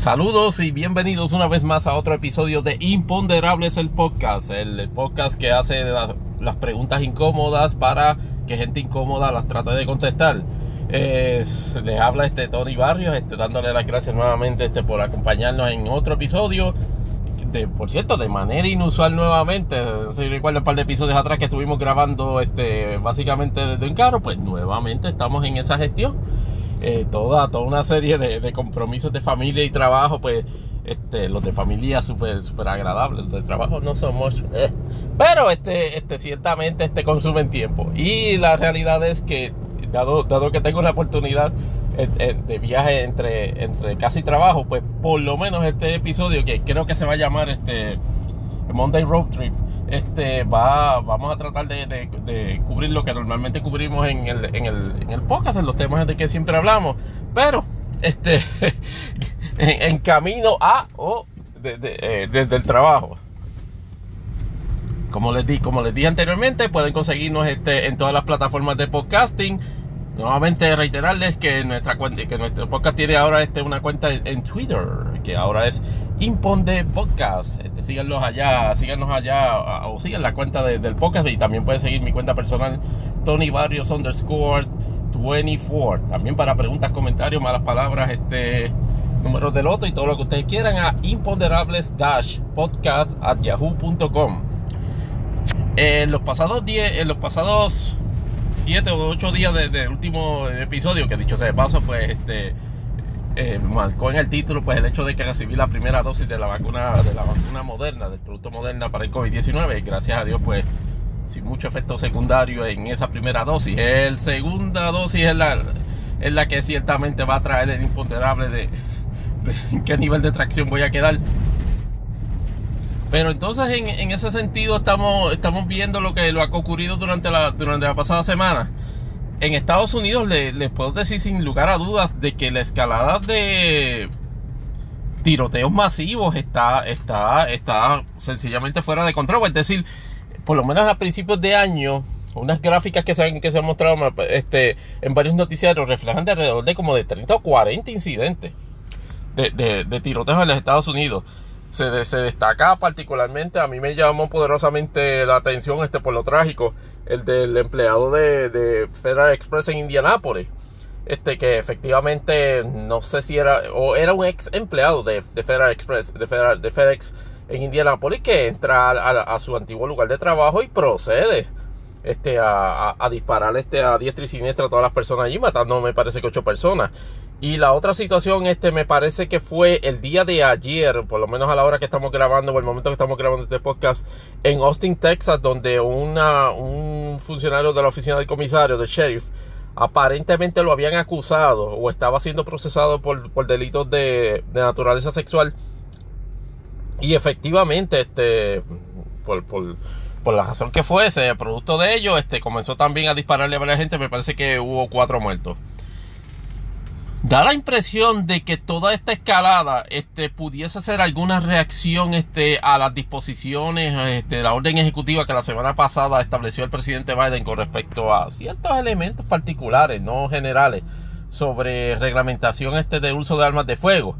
Saludos y bienvenidos una vez más a otro episodio de Imponderables el podcast, el podcast que hace las preguntas incómodas para que gente incómoda las trate de contestar. Eh, les habla este Tony Barrios, este, dándole las gracias nuevamente este, por acompañarnos en otro episodio. De, por cierto, de manera inusual nuevamente. No sé si un par de episodios atrás que estuvimos grabando este, básicamente desde un carro, pues nuevamente estamos en esa gestión. Eh, toda, toda una serie de, compromisos de familia y trabajo, pues este, los de familia súper super agradables, los de trabajo no son mucho. Eh. Pero este, este, ciertamente este consumen tiempo. Y la realidad es que, dado, dado que tengo una oportunidad eh, de viaje entre, entre casa y trabajo, pues por lo menos este episodio, que creo que se va a llamar este Monday Road Trip, este, va, vamos a tratar de, cubrir lo que normalmente cubrimos en el, en, el, en el podcast, en los temas de que siempre hablamos, pero este, en, camino a o eh, desde el trabajo. Como les, di, como les dije anteriormente, pueden conseguirnos este, en todas las plataformas de podcasting Nuevamente reiterarles que nuestra cuenta, que nuestro podcast tiene ahora este, una cuenta en Twitter, que ahora es Imponde Podcast. Este, síganlos allá, síganos allá, o sigan la cuenta del podcast y también pueden seguir mi cuenta personal, Tony Barrios underscore 24. También para preguntas, comentarios, malas palabras, este números de loto y todo lo que ustedes quieran a imponderables podcast at yahoo.com. En los pasados 10, en los pasados 7 o 8 días del último episodio, que dicho sea de paso, pues este eh, marcó en el título pues el hecho de que recibí la primera dosis de la vacuna de la vacuna moderna, del producto moderna para el COVID-19 y gracias a Dios pues sin mucho efecto secundario en esa primera dosis. El segunda dosis es la, es la que ciertamente va a traer el imponderable de, de qué nivel de tracción voy a quedar pero entonces en, ese sentido estamos, estamos viendo lo que lo ha ocurrido durante la, durante la pasada semana. En Estados Unidos les puedo decir sin lugar a dudas de que la escalada de tiroteos masivos está, está, está sencillamente fuera de control. Es decir, por lo menos a principios de año, unas gráficas que se han, que se han mostrado este, en varios noticiarios reflejan de alrededor de como de 30 o 40 incidentes de, de, de tiroteos en los Estados Unidos se, se, destaca particularmente, a mí me llamó poderosamente la atención este por lo trágico, el del empleado de, de Federal Express en Indianápolis. Este que efectivamente no sé si era o era un ex empleado de, de Federal Express, de, Federal, de FedEx en Indianápolis que entra a, su antiguo lugar de trabajo y procede este, a, disparar este, a diestra y siniestra a todas las personas allí, matando me parece que ocho personas. Y la otra situación, este, me parece que fue el día de ayer, por lo menos a la hora que estamos grabando, o el momento que estamos grabando este podcast, en Austin, Texas, donde una, un funcionario de la oficina del comisario, del sheriff, aparentemente lo habían acusado o estaba siendo procesado por, por delitos de, de, naturaleza sexual. Y efectivamente, este, por, por, por la razón que fuese, producto de ello, este, comenzó también a dispararle a varias gente. Me parece que hubo cuatro muertos. Da la impresión de que toda esta escalada este, pudiese ser alguna reacción este, a las disposiciones este, de la orden ejecutiva que la semana pasada estableció el presidente Biden con respecto a ciertos elementos particulares, no generales, sobre reglamentación este, de uso de armas de fuego.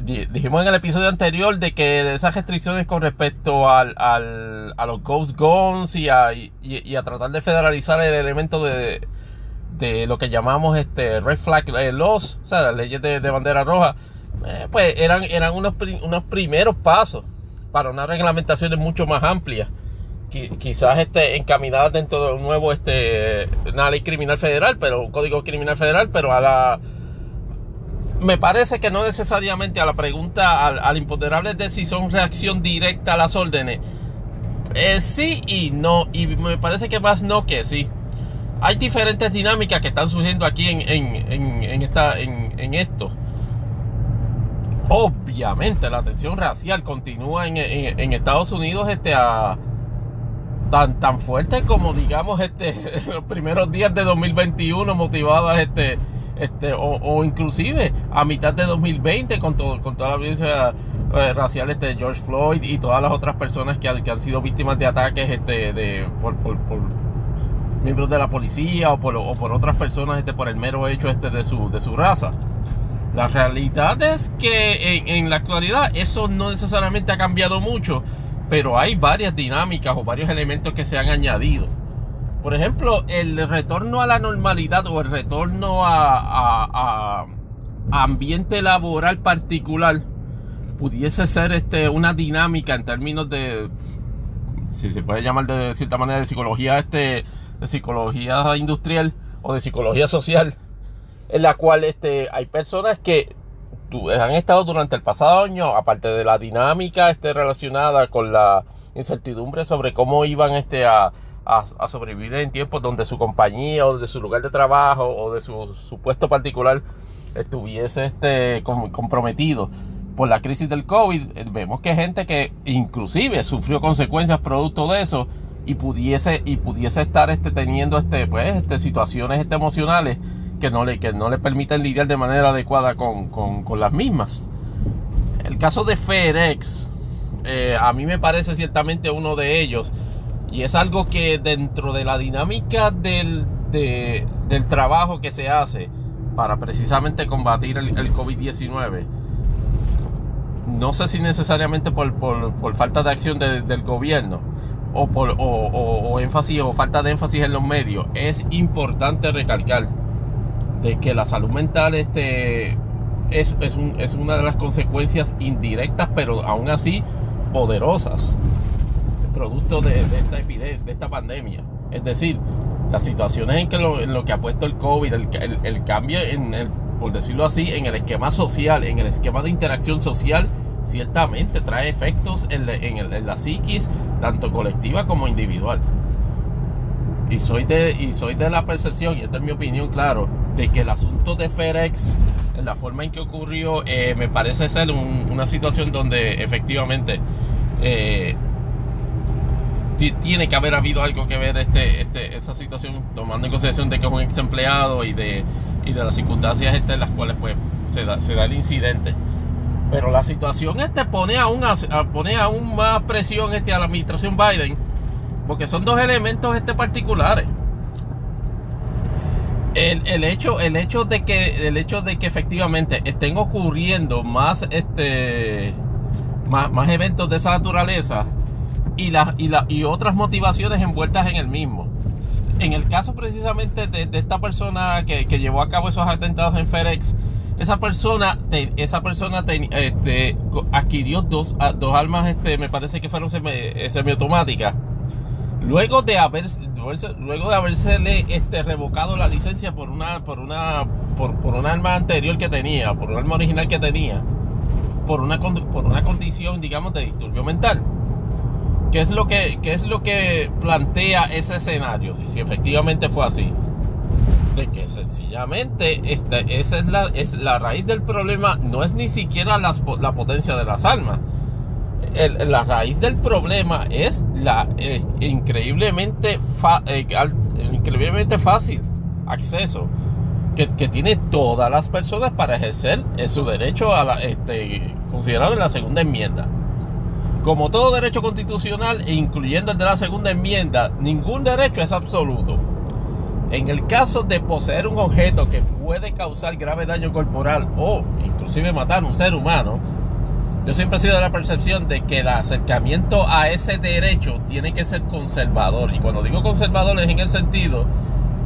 Dijimos en el episodio anterior de que esas restricciones con respecto al, al, a los ghost guns y a, y a tratar de federalizar el elemento de de lo que llamamos este red flag eh, laws, o sea, las leyes de, bandera roja, eh, pues eran, eran unos, unos primeros pasos para una reglamentación mucho más amplia. Quizás este, encaminadas dentro de un nuevo, este, una ley criminal federal, pero un código criminal federal, pero a la, me parece que no necesariamente a la pregunta al, al imponderable de si son reacción directa a las órdenes. Eh, sí y no, y me parece que más no que sí hay diferentes dinámicas que están surgiendo aquí en, en, esta, en, esto. Obviamente la tensión racial continúa en, Estados Unidos este, a, tan, tan fuerte como digamos este, los primeros días de 2021 motivadas este, este, o, inclusive a mitad de 2020 con, todo, con toda la violencia eh, racial este, George Floyd y todas las otras personas que, han sido víctimas de ataques este, de, por miembros de la policía o por, otras personas este, por el mero hecho este de su, de su raza. La realidad es que en, la actualidad eso no necesariamente ha cambiado mucho, pero hay varias dinámicas o varios elementos que se han añadido. Por ejemplo, el retorno a la normalidad o el retorno a ambiente laboral particular pudiese ser este, una dinámica en términos de, si se puede llamar de cierta manera, de psicología, este, de psicología industrial o de psicología social en la cual este, hay personas que han estado durante el pasado año, aparte de la dinámica este, relacionada con la incertidumbre sobre cómo iban este, a, a, sobrevivir en tiempos donde su compañía o de su lugar de trabajo o de su, su puesto particular estuviese este, comprometido por la crisis del COVID. Eh, vemos que gente que inclusive sufrió consecuencias producto de eso y pudiese, y pudiese estar este, teniendo este, pues, este, situaciones este, emocionales que no le, que no le permiten lidiar de manera adecuada con, las mismas. El caso de FedEx, eh, a mí me parece ciertamente uno de ellos. Y es algo que dentro de la dinámica del, del trabajo que se hace para precisamente combatir el, COVID-19, no sé si necesariamente por, falta de acción del gobierno o por o, énfasis o falta de énfasis en los medios, es importante recalcar de que la salud mental este, es, es, una de las consecuencias indirectas, pero aún así poderosas, producto de, esta epidemia, de esta pandemia. Es decir, las situaciones en, que lo, en lo que ha puesto el COVID, el, cambio, en el, por decirlo así, en el esquema social, en el esquema de interacción social, ciertamente trae efectos en, en la psiquis, tanto colectiva como individual. Y soy de, la percepción, y esta es mi opinión, claro, de que el asunto de FedEx, en la forma en que ocurrió, eh, me parece ser una situación donde efectivamente eh, tiene que haber habido algo que ver este, este, esa situación, tomando en consideración de que es un ex empleado y de, las circunstancias en las cuales pues, se da el incidente. Pero la situación este pone aún, pone aún más presión este, a la administración Biden, porque son dos elementos este, particulares. El, hecho el hecho de que el hecho de que efectivamente estén ocurriendo más este más, eventos de esa naturaleza y las y, la, y otras motivaciones envueltas en el mismo. En el caso precisamente de, esta persona que, llevó a cabo esos atentados en FedEx esa persona esa persona este, adquirió dos, dos armas este me parece que fueron semi, semiautomáticas. Luego de haber luego de haberse este, revocado la licencia por una por una por, por un arma anterior que tenía por un arma original que tenía por una por una condición digamos de disturbio mental. Qué es lo que qué es lo que plantea ese escenario si efectivamente fue así de que sencillamente este, esa es la, es la raíz del problema no es ni siquiera la potencia de las armas la raíz del problema es la eh, increíblemente, eh, increíblemente fácil acceso que, que, tiene todas las personas para ejercer eh, su derecho a la, este, considerado en la segunda enmienda. Como todo derecho constitucional, incluyendo el de la segunda enmienda, ningún derecho es absoluto. En el caso de poseer un objeto que puede causar grave daño corporal o inclusive matar a un ser humano, yo siempre he sido de la percepción de que el acercamiento a ese derecho tiene que ser conservador. Y cuando digo conservador es en el sentido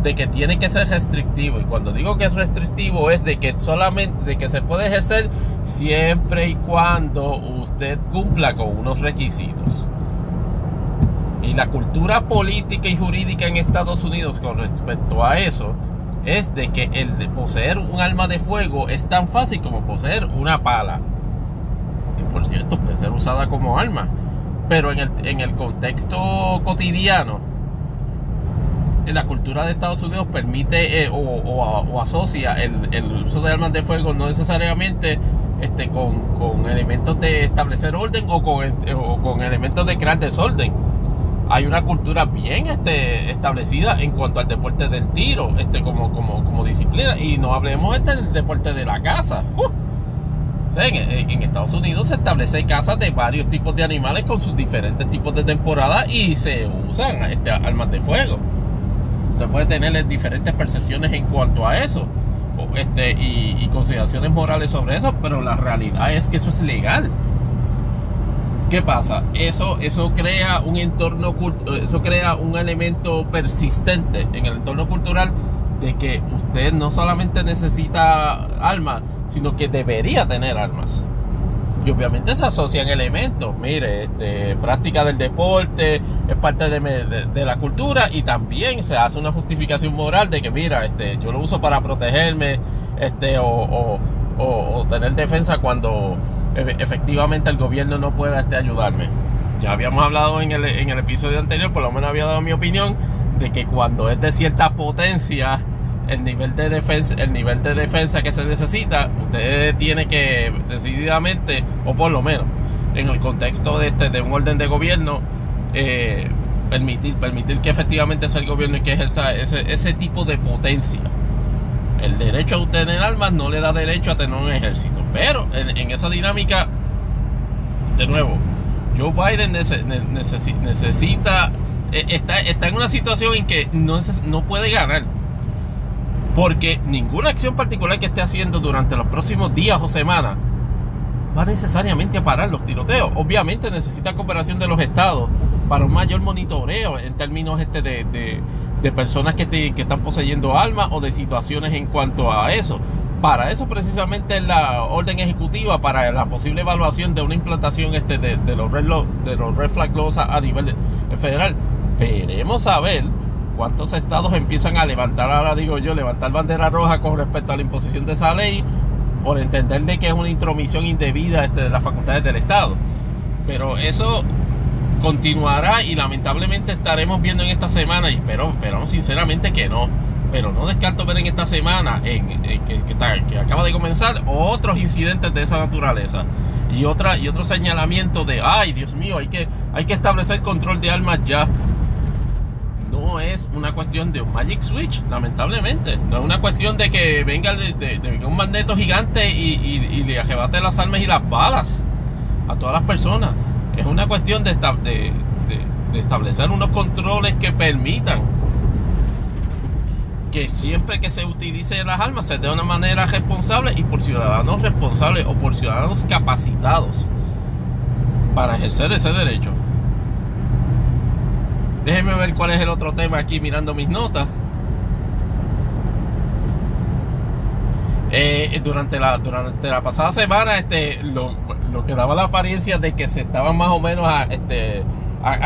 de que tiene que ser restrictivo. Y cuando digo que es restrictivo es de que solamente de que se puede ejercer siempre y cuando usted cumpla con unos requisitos. Y la cultura política y jurídica en Estados Unidos con respecto a eso es de que el de poseer un arma de fuego es tan fácil como poseer una pala que por cierto puede ser usada como arma, pero en el, en el contexto cotidiano, la cultura de Estados Unidos permite eh, o, asocia el, uso de armas de fuego no necesariamente este, con, elementos de establecer orden o con, o con elementos de crear desorden. Hay una cultura bien este, establecida en cuanto al deporte del tiro, este, como, como, como disciplina. Y no hablemos este del deporte de la caza. ¡Uh! En, Estados Unidos se establece casas de varios tipos de animales con sus diferentes tipos de temporada y se usan este, armas de fuego. Usted puede tener diferentes percepciones en cuanto a eso. este, y consideraciones morales sobre eso, pero la realidad es que eso es legal. ¿Qué pasa? Eso, eso crea un entorno, eso crea un elemento persistente en el entorno cultural de que usted no solamente necesita armas, sino que debería tener armas. Y obviamente se asocian elementos, mire, este, práctica del deporte es parte de, la cultura y también se hace una justificación moral de que, mira, este, yo lo uso para protegerme este, o, o tener defensa cuando efectivamente el gobierno no pueda este, ayudarme. Ya habíamos hablado en el, en el episodio anterior, por lo menos había dado mi opinión, de que cuando es de cierta potencia, el nivel de defensa, el nivel de defensa que se necesita, usted tiene que decididamente, o por lo menos, en el contexto de este, de un orden de gobierno, eh, permitir, permitir que efectivamente sea el gobierno y que ejerza ese, ese tipo de potencia. El derecho a tener armas no le da derecho a tener un ejército. Pero en, esa dinámica, de nuevo, Joe Biden necesita, e, está, está en una situación en que no, no puede ganar. Porque ninguna acción particular que esté haciendo durante los próximos días o semanas va necesariamente a parar los tiroteos. Obviamente necesita cooperación de los estados para un mayor monitoreo en términos este de, de, personas que, que están poseyendo armas o de situaciones en cuanto a eso para eso precisamente es la orden ejecutiva para la posible evaluación de una implantación este de, los red de los red flag laws a, nivel federal. Veremos a ver cuántos estados empiezan a levantar, ahora digo yo, levantar bandera roja con respecto a la imposición de esa ley por entender de que es una intromisión indebida este, de las facultades del estado. Pero eso continuará y lamentablemente estaremos viendo en esta semana y espero, esperamos sinceramente que no pero no descarto ver en esta semana en, que, que, acaba de comenzar otros incidentes de esa naturaleza. Y otra y otro señalamiento de ay Dios mío hay que hay que establecer control de armas ya no es una cuestión de un magic switch lamentablemente. No es una cuestión de que venga un magneto gigante y, le arrebate las armas y las balas a todas las personas. Es una cuestión de establecer unos controles que permitan que siempre que se utilice las armas se de una manera responsable y por ciudadanos responsables o por ciudadanos capacitados para ejercer ese derecho. Déjenme ver cuál es el otro tema aquí mirando mis notas. Eh, durante, la, durante la pasada semana este, lo, lo, que daba la apariencia de que se estaban más o menos a, este,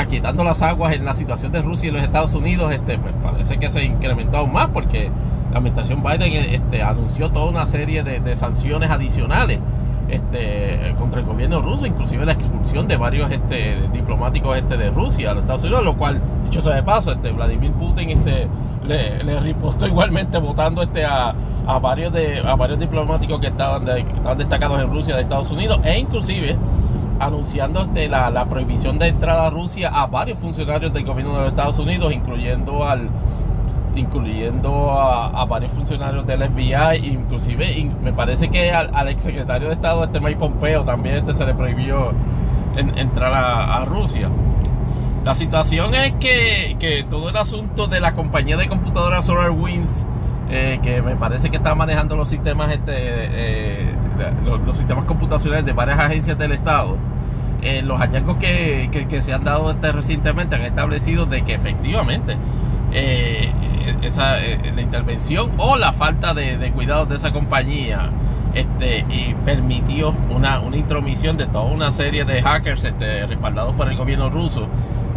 quitando las aguas en la situación de Rusia y los Estados Unidos, este, pues parece que se incrementó aún más porque la administración Biden este, anunció toda una serie de, sanciones adicionales este, contra el gobierno ruso, inclusive la expulsión de varios este, diplomáticos este, de Rusia a los Estados Unidos, lo cual, dicho sea de paso, este, Vladimir Putin este, le, le ripostó igualmente votando este, a, a, varios de, a varios diplomáticos que estaban, que estaban destacados en Rusia de Estados Unidos e inclusive anunciando este, la, la, prohibición de entrada a Rusia a varios funcionarios del gobierno de los Estados Unidos, incluyendo al incluyendo a, varios funcionarios del FBI, inclusive me parece que al, al exsecretario de Estado, este Mike Pompeo, también este se le prohibió entrar a, Rusia. La situación es que, que, todo el asunto de la compañía de computadoras SolarWinds, eh, que me parece que está manejando los sistemas este, eh, los, sistemas computacionales de varias agencias del Estado, eh, los hallazgos que, se han dado este recientemente han establecido de que efectivamente eh, esa, eh, la intervención o la falta de, cuidados de esa compañía este, y permitió una, una, intromisión de toda una serie de hackers este, respaldados por el gobierno ruso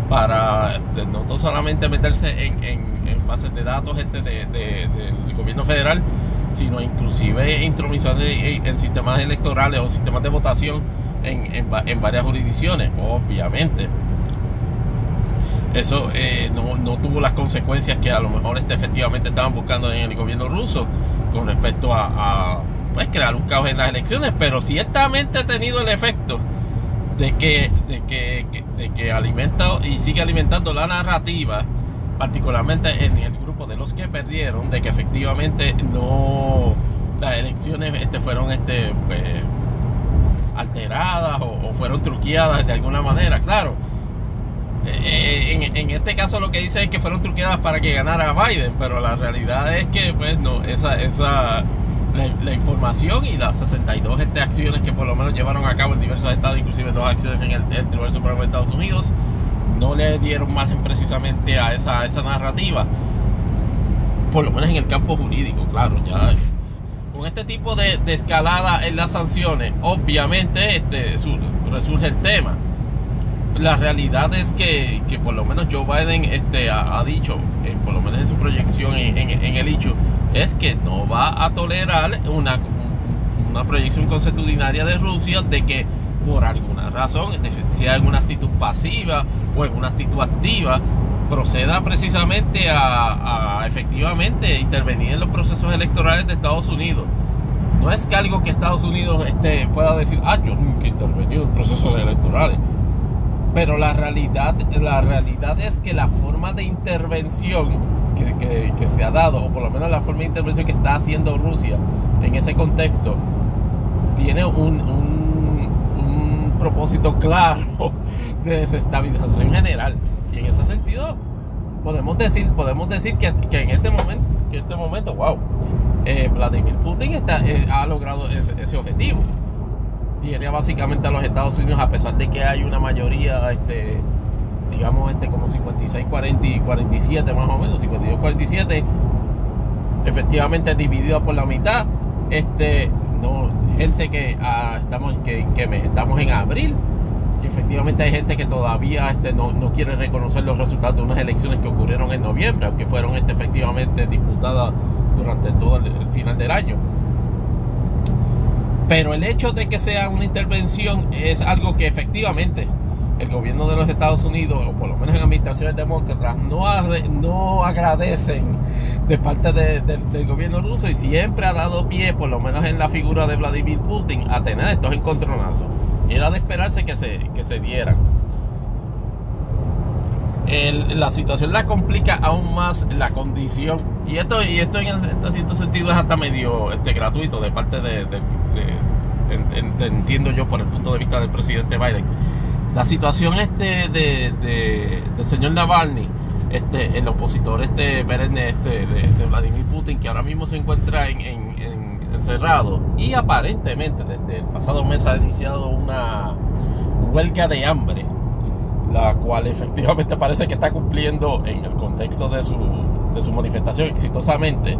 para este, no solamente meterse en, en, bases de datos este, de, del gobierno federal, sino inclusive intromisiones en, sistemas electorales o sistemas de votación en, varias jurisdicciones, obviamente. Eso eh, no, tuvo las consecuencias que a lo mejor este, efectivamente estaban buscando en el gobierno ruso con respecto a, pues, crear un caos en las elecciones, pero ciertamente ha tenido el efecto de que, de que, de que alimenta y sigue alimentando la narrativa, particularmente en el de los que perdieron, de que efectivamente no las elecciones este, fueron este, pues, alteradas o, fueron truqueadas de alguna manera, claro. Eh, en, este caso lo que dice es que fueron truqueadas para que ganara Biden, pero la realidad es que pues no, esa, esa, la, información y las 62 este, acciones que por lo menos llevaron a cabo en diversos estados, inclusive dos acciones en el, Tribunal Supremo de Estados Unidos, no le dieron margen precisamente a esa, esa narrativa, por lo menos en el campo jurídico, claro, ya con este tipo de, escalada en las sanciones, obviamente este, resurge el tema. La realidad es que, por lo menos Joe Biden este, ha, dicho, por lo menos en su proyección en, el hecho, es que no va a tolerar una, una proyección consuetudinaria de Rusia de que por alguna razón, si hay alguna actitud pasiva o en una actitud activa, proceda precisamente a, efectivamente intervenir en los procesos electorales de Estados Unidos. No es que algo que Estados Unidos este, pueda decir, ah, yo nunca he intervenido en procesos electorales. Pero la realidad, la realidad es que la forma de intervención que, se ha dado, o por lo menos la forma de intervención que está haciendo Rusia en ese contexto, tiene un, un, propósito claro de desestabilización general. Y en ese sentido, podemos decir, podemos decir que, que en este momento, que este momento, wow, eh, Vladimir Putin está, eh, ha logrado ese, objetivo. Tiene básicamente a los Estados Unidos, a pesar de que hay una mayoría este, digamos, este como 56, 40 y 47 más o menos, 52, 47, efectivamente dividido por la mitad, este, no, gente que ah, estamos, que, que estamos en abril, y efectivamente hay gente que todavía este, no, no, quiere reconocer los resultados de unas elecciones que ocurrieron en noviembre, aunque fueron este, efectivamente disputadas durante todo el final del año. Pero el hecho de que sea una intervención es algo que efectivamente el gobierno de los Estados Unidos, o por lo menos en administraciones demócratas, no, no agradecen de parte del gobierno ruso y siempre ha dado pie, por lo menos en la figura de Vladimir Putin, a tener estos encontronazos. Era de esperarse que se, que se dieran. la situación la complica aún más la condición. Y esto, y esto en, cierto sentido es hasta medio este, gratuito de parte de, entiendo yo por el punto de vista del presidente Biden la situación este de, del señor Navalny, este, el opositor este perenne este, de, Vladimir Putin, que ahora mismo se encuentra en, encerrado y aparentemente desde el pasado mes ha iniciado una huelga de hambre, la cual efectivamente parece que está cumpliendo en el contexto de su, de su manifestación exitosamente,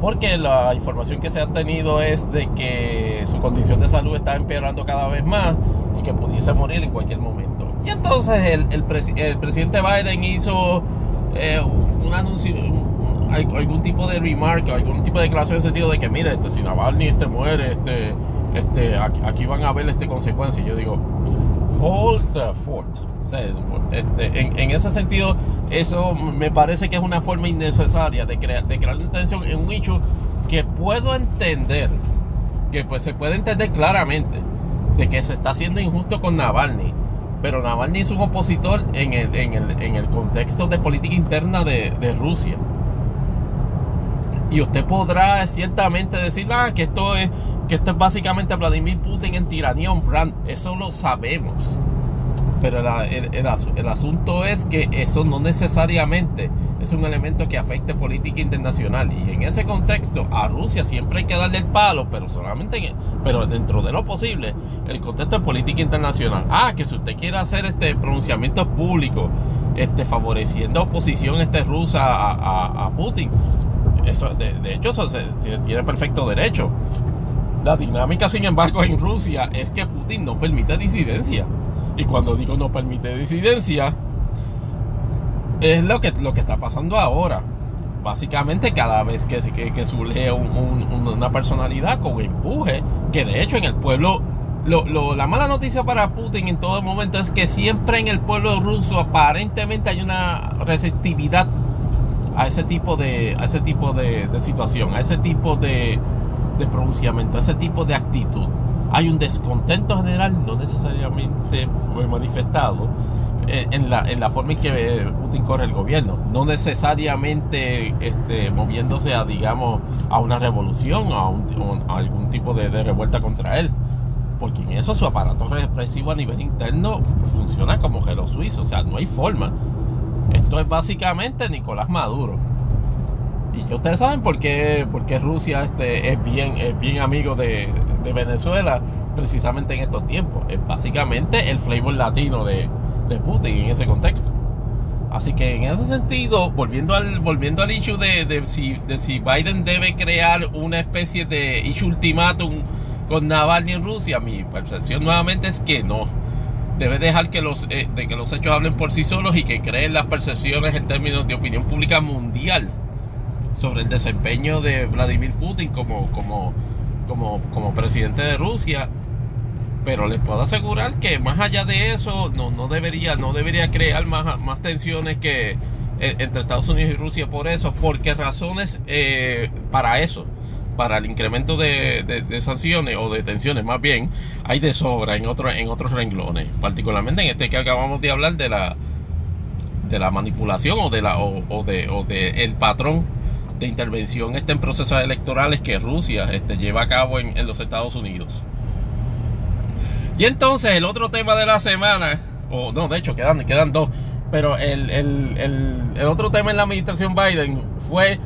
porque la información que se ha tenido es de que su condición de salud está empeorando cada vez más que pudiese morir en cualquier momento. Y entonces el, el, presidente Biden hizo eh, un anuncio, algún tipo de remark, algún tipo de declaración en el sentido de que, mire, este, si Navalny este, muere, este, este, aquí, van a haber este, consecuencias. Yo digo, hold the fort. este, en, ese sentido, eso me parece que es una forma innecesaria de, crear de crear tensión en un hecho que puedo entender, que pues se puede entender claramente de que se está haciendo injusto con Navalny. Pero Navalny es un opositor en el, en el, en el contexto de política interna de, Rusia. Y usted podrá ciertamente decir ah, que esto es que esto es básicamente Vladimir Putin en tiranía un brand. Eso lo sabemos. Pero el, el, asunto es que eso no necesariamente es un elemento que afecte política internacional. Y en ese contexto, a Rusia siempre hay que darle el palo, pero solamente pero dentro de lo posible, el contexto de política internacional. Ah, que si usted quiere hacer este pronunciamiento público, este, favoreciendo oposición este, rusa a, Putin, eso, de, hecho, eso tiene perfecto derecho. La dinámica, sin embargo, en Rusia es que Putin no permite disidencia. Y cuando digo no permite disidencia, es lo que, lo que está pasando ahora. Básicamente cada vez que, que, que surge una personalidad con empuje, que de hecho en el pueblo, lo, la mala noticia para Putin en todo momento es que siempre en el pueblo ruso aparentemente hay una receptividad a ese tipo de, a ese tipo de, de situación, a ese tipo de, de pronunciamiento, a ese tipo de actitud. Hay un descontento general, no necesariamente manifestado eh, en la, en la forma en que eh, Putin corre el gobierno, no necesariamente este, moviéndose a, digamos, a una revolución, a, un, algún tipo de, revuelta contra él, porque en eso su aparato represivo a nivel interno funciona como gelo suizo, o sea, no hay forma. Esto es básicamente Nicolás Maduro. Y ustedes saben por qué, por qué Rusia este, es, bien, es bien amigo de, Venezuela precisamente en estos tiempos. Es básicamente el flavor latino de, de Putin en ese contexto. Así que en ese sentido, volviendo al, volviendo al issue de, de, si, de si Biden debe crear una especie de issue ultimátum con Navalny en Rusia, mi percepción nuevamente es que no. Debe dejar que los, eh, de que los hechos hablen por sí solos y que creen las percepciones en términos de opinión pública mundial sobre el desempeño de Vladimir Putin como, como, como, como presidente de Rusia. Pero les puedo asegurar que más allá de eso no, no debería no debería crear más, más tensiones que eh, entre Estados Unidos y Rusia por eso. Porque razones eh, para eso para el incremento de, sanciones o de tensiones más bien hay de sobra en otros en otros renglones particularmente en este que acabamos de hablar de la de la manipulación o de la o, de o de el patrón de intervención este en procesos electorales que Rusia este, lleva a cabo en, los Estados Unidos. Y entonces el otro tema de la semana, o no, de hecho quedan, quedan dos, pero el, otro tema en la administración Biden fue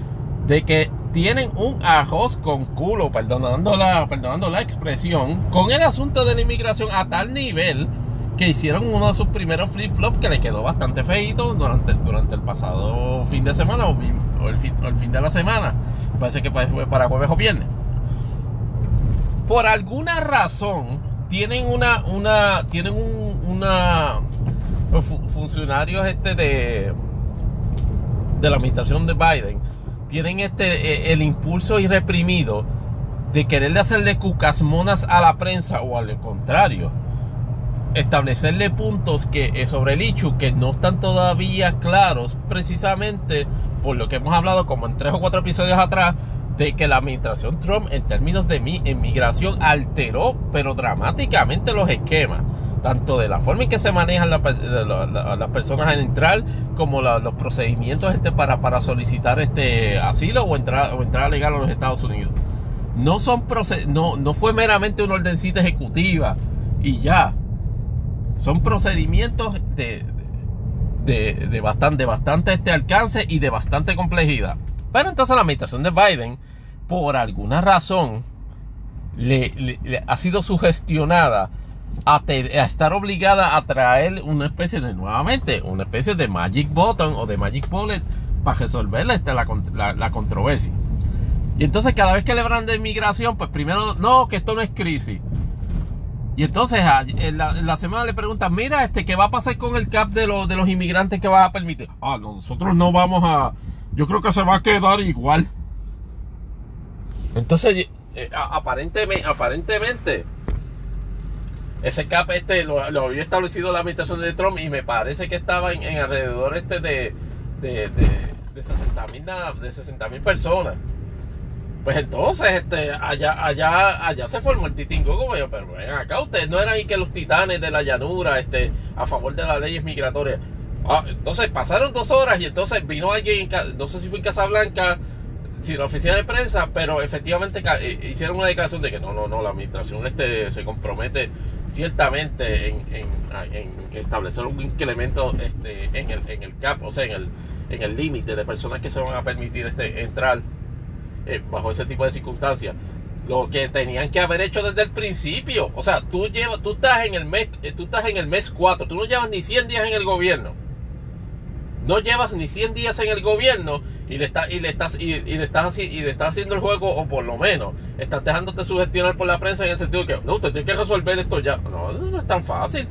de que tienen un ajos con culo, perdonando la, perdonando la expresión, con el asunto de la inmigración a tal nivel que hicieron uno de sus primeros flip-flops que le quedó bastante feito durante, durante el pasado fin de semana o, el, fin, o el fin de la semana. Parece que fue para jueves o viernes. Por alguna razón, tienen una, una, tienen un, una, funcionarios este de, de la administración de Biden, tienen este, e, el impulso irreprimido de quererle hacerle cucasmonas a la prensa o al contrario, establecerle puntos que eh, sobre el hecho que no están todavía claros precisamente por lo que hemos hablado como en tres o cuatro episodios atrás de que la administración Trump en términos de mi inmigración alteró pero dramáticamente los esquemas tanto de la forma en que se manejan las personas en entrar como los procedimientos este para, para solicitar este asilo o entrar o entrar legal a los Estados Unidos. No son no, no fue meramente una ordencita ejecutiva y ya. Son procedimientos de, de, bastante, bastante este alcance y de bastante complejidad. Pero entonces la administración de Biden por alguna razón, le, ha sido sugestionada a, estar obligada a traer una especie de, nuevamente, una especie de magic button o de magic bullet para resolver la, la, controversia. Y entonces cada vez que le hablan de inmigración, pues primero, no, que esto no es crisis. Y entonces en la, semana le preguntan, mira, este, ¿qué va a pasar con el cap de, los de los inmigrantes que vas a permitir? Ah, nosotros no vamos a, yo creo que se va a quedar igual. Entonces, eh, aparentemente, aparentemente, ese cap este lo, había establecido la administración de Trump y me parece que estaba en, alrededor este de, de, de, 60 mil personas. Pues entonces, este, allá, allá, allá se formó el titingo como yo, pero ven acá, ustedes no eran ahí que los titanes de la llanura, este, a favor de las leyes migratorias. Ah, entonces pasaron dos horas y entonces vino alguien, no sé si fue en Casablanca, sí, la oficina de prensa, pero efectivamente eh, hicieron una declaración de que no, no, no, la administración este se compromete ciertamente en, establecer un incremento este, en, el, en el cap, o sea, en el, en el límite de personas que se van a permitir este, entrar eh, bajo ese tipo de circunstancias. Lo que tenían que haber hecho desde el principio. O sea, tú llevas, tú estás en el mes, eh, tú estás en el mes 4, tú no llevas ni 100 días en el gobierno. No llevas ni 100 días en el gobierno y le, está, y le estás y, le estás y le estás haciendo el juego o por lo menos estás dejándote sugestionar por la prensa en el sentido de que no, usted tiene que resolver esto ya. No, no es tan fácil.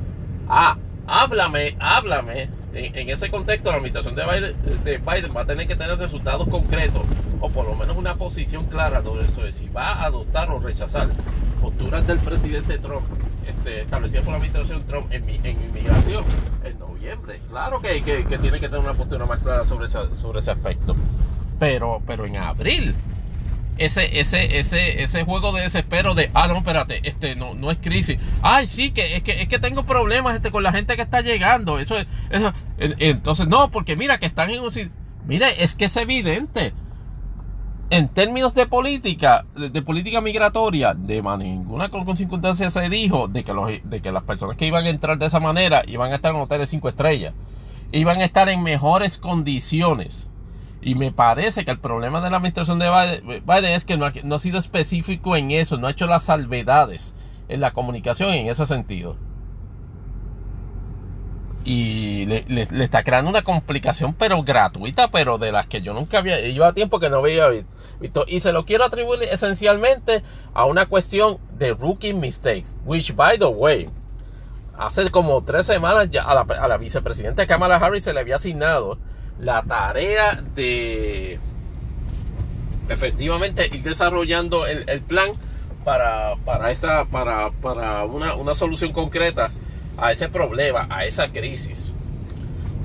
Ah, háblame, háblame. En, ese contexto la administración de Biden, de Biden va a tener que tener resultados concretos o por lo menos una posición clara sobre eso de si va a adoptar o rechazar posturas del presidente Trump este, establecidas por la administración Trump en, en inmigración en noviembre. Claro que, que, tiene que tener una postura más clara sobre sobre ese aspecto. Pero, pero en abril, ese, ese, ese, ese juego de desespero de, ah, no, espérate, este no, no es crisis. Ay, sí, que es que, es que tengo problemas este, con la gente que está llegando. Eso es, entonces, no, porque mira que están en un Mire, es que es evidente en términos de política, de, política migratoria, de ninguna circunstancia se dijo de que, los, de que las personas que iban a entrar de esa manera iban a estar en hoteles cinco estrellas, iban a estar en mejores condiciones Y me parece que el problema de la administración de Biden es que no ha sido específico en eso, no ha hecho las salvedades en la comunicación en ese sentido. Y le, está creando una complicación, pero gratuita, pero de las que yo nunca había, lleva tiempo que no había visto. Y se lo quiero atribuir esencialmente a una cuestión de rookie mistakes, which by the way, hace como tres semanas ya a la, a la vicepresidenta Kamala Harris se le había asignado la tarea de efectivamente ir desarrollando el, plan para, para, esa, para, para una, una, solución concreta a ese problema, a esa crisis.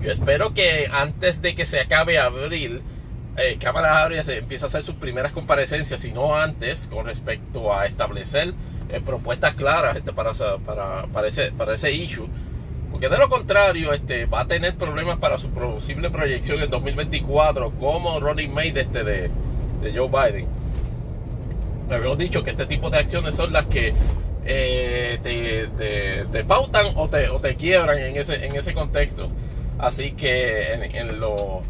Yo espero que antes de que se acabe abril, eh, Kamala Harris empiece a hacer sus primeras comparecencias, si no antes, con respecto a establecer eh, propuestas claras este, para, para, para, ese, para ese issue porque de lo contrario, este, va a tener problemas para su posible proyección en 2024 como running mate este de, Joe Biden. Habíamos dicho que este tipo de acciones son las que eh, te, pautan o te, o te quiebran en ese, en ese contexto. Así que en, lo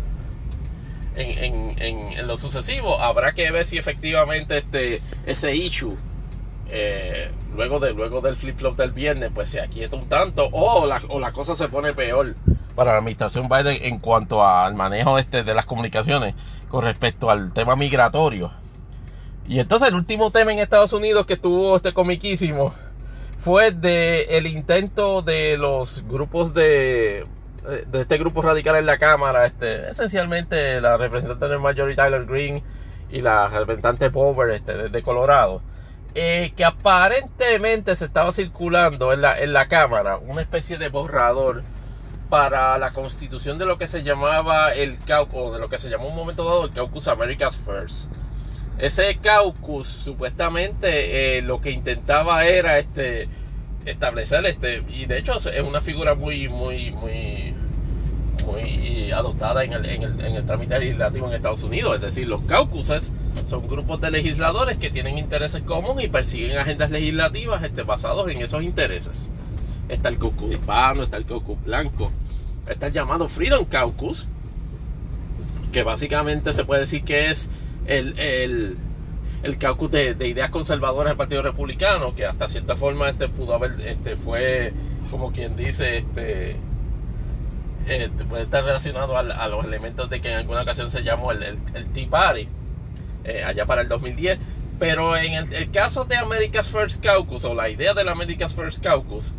en, en, lo sucesivo habrá que ver si efectivamente este, ese issue eh, luego, de, luego del flip-flop del viernes, pues se aquieta un tanto o la, o la cosa se pone peor para la administración Biden en cuanto al manejo este de las comunicaciones con respecto al tema migratorio. Y entonces el último tema en Estados Unidos que estuvo este comiquísimo fue de el intento de los grupos de de este grupo radical en la Cámara, este, esencialmente la representante del Majority Tyler Green y la representante Power este, de Colorado, eh, que aparentemente se estaba circulando en la, en la Cámara una especie de borrador para la constitución de lo que se llamaba el caucus, de lo que se llamó un momento dado el caucus America's First. Ese caucus supuestamente eh, lo que intentaba era este establecer este y de hecho es una figura muy muy muy muy adoptada en el, en, el, en el trámite legislativo en Estados Unidos. Es decir, los caucuses son grupos de legisladores que tienen intereses comunes y persiguen agendas legislativas este, basados en esos intereses. Está el caucus hispano, está el caucus blanco, está el llamado Freedom Caucus, que básicamente se puede decir que es el, el, el caucus de, de, ideas conservadoras del Partido Republicano, que hasta cierta forma este pudo haber, este fue como quien dice, este eh, puede estar relacionado a, los elementos de que en alguna ocasión se llamó el, el, Tea Party, eh, allá para el 2010. Pero en el, caso de America's First Caucus, o la idea del America's First Caucus,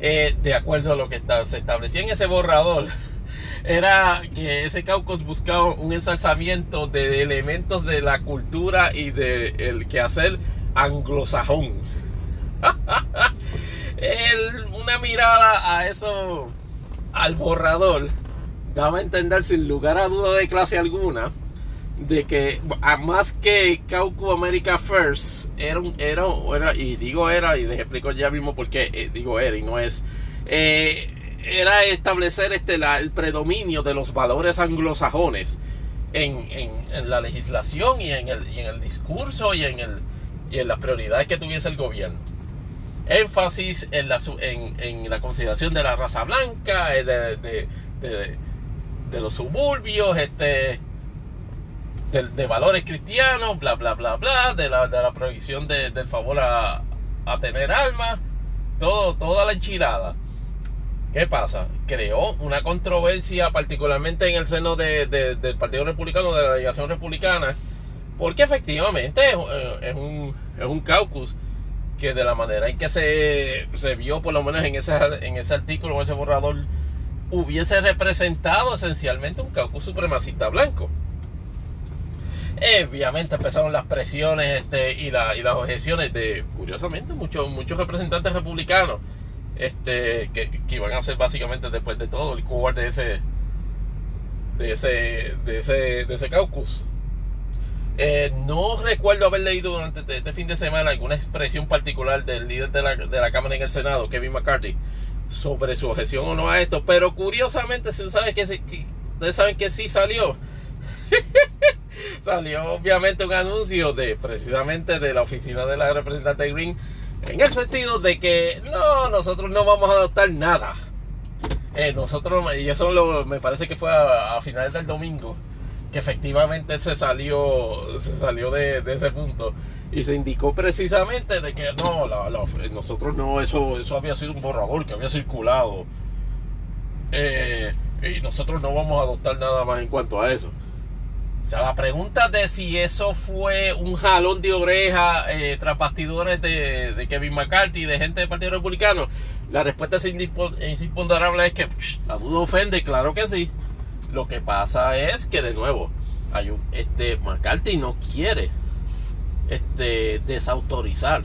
eh, de acuerdo a lo que se establecía en ese borrador, era que ese caucus buscaba un ensalzamiento de elementos de la cultura y del el quehacer anglosajón. una mirada a eso al borrador daba a entender sin lugar a duda de clase alguna de que más que Caucus America First era era, era y digo era y les explico ya mismo por qué eh, digo era y no es eh, era establecer este el predominio de los valores anglosajones en, en, la legislación y en, el, en el discurso y en el y en las prioridades que tuviese el gobierno énfasis en la, en, la consideración de la raza blanca, eh, de, de, los suburbios, este, de, valores cristianos, bla, bla, bla, bla, de la, de la prohibición del favor a, a tener alma, todo, toda la enchilada. ¿Qué pasa? Creó una controversia, particularmente en el seno del Partido Republicano, de la delegación republicana, porque efectivamente es, un, es un caucus que de la manera en que se, se vio, por lo menos en ese, en ese artículo, en ese borrador, hubiese representado esencialmente un caucus supremacista blanco. obviamente empezaron las presiones este, y, la, y las objeciones de, curiosamente, muchos, muchos representantes republicanos este, que, iban a ser básicamente después de todo el core de ese, de ese, de ese, de ese caucus. Eh, no recuerdo haber leído durante este, este fin de semana alguna expresión particular del líder de la, de la Cámara en el Senado, Kevin McCarthy, sobre su objeción o no a esto, pero curiosamente, ustedes saben que sí salió. salió obviamente un anuncio de precisamente de la oficina de la representante Green en el sentido de que no, nosotros no vamos a adoptar nada. Eh, nosotros, y eso me parece que fue a finales del domingo, que efectivamente se salió, se salió de, ese punto y se indicó precisamente de que no, nosotros no, eso, eso había sido un borrador que había circulado eh, y nosotros no vamos a adoptar nada más en cuanto a eso. O sea, la pregunta de si eso fue un jalón de oreja eh, tras bastidores de, Kevin McCarthy y de gente del Partido Republicano, la respuesta es, imponderable es que la duda ofende, claro que sí. Lo que pasa es que, de nuevo, hay un, este, McCarthy no quiere este, desautorizar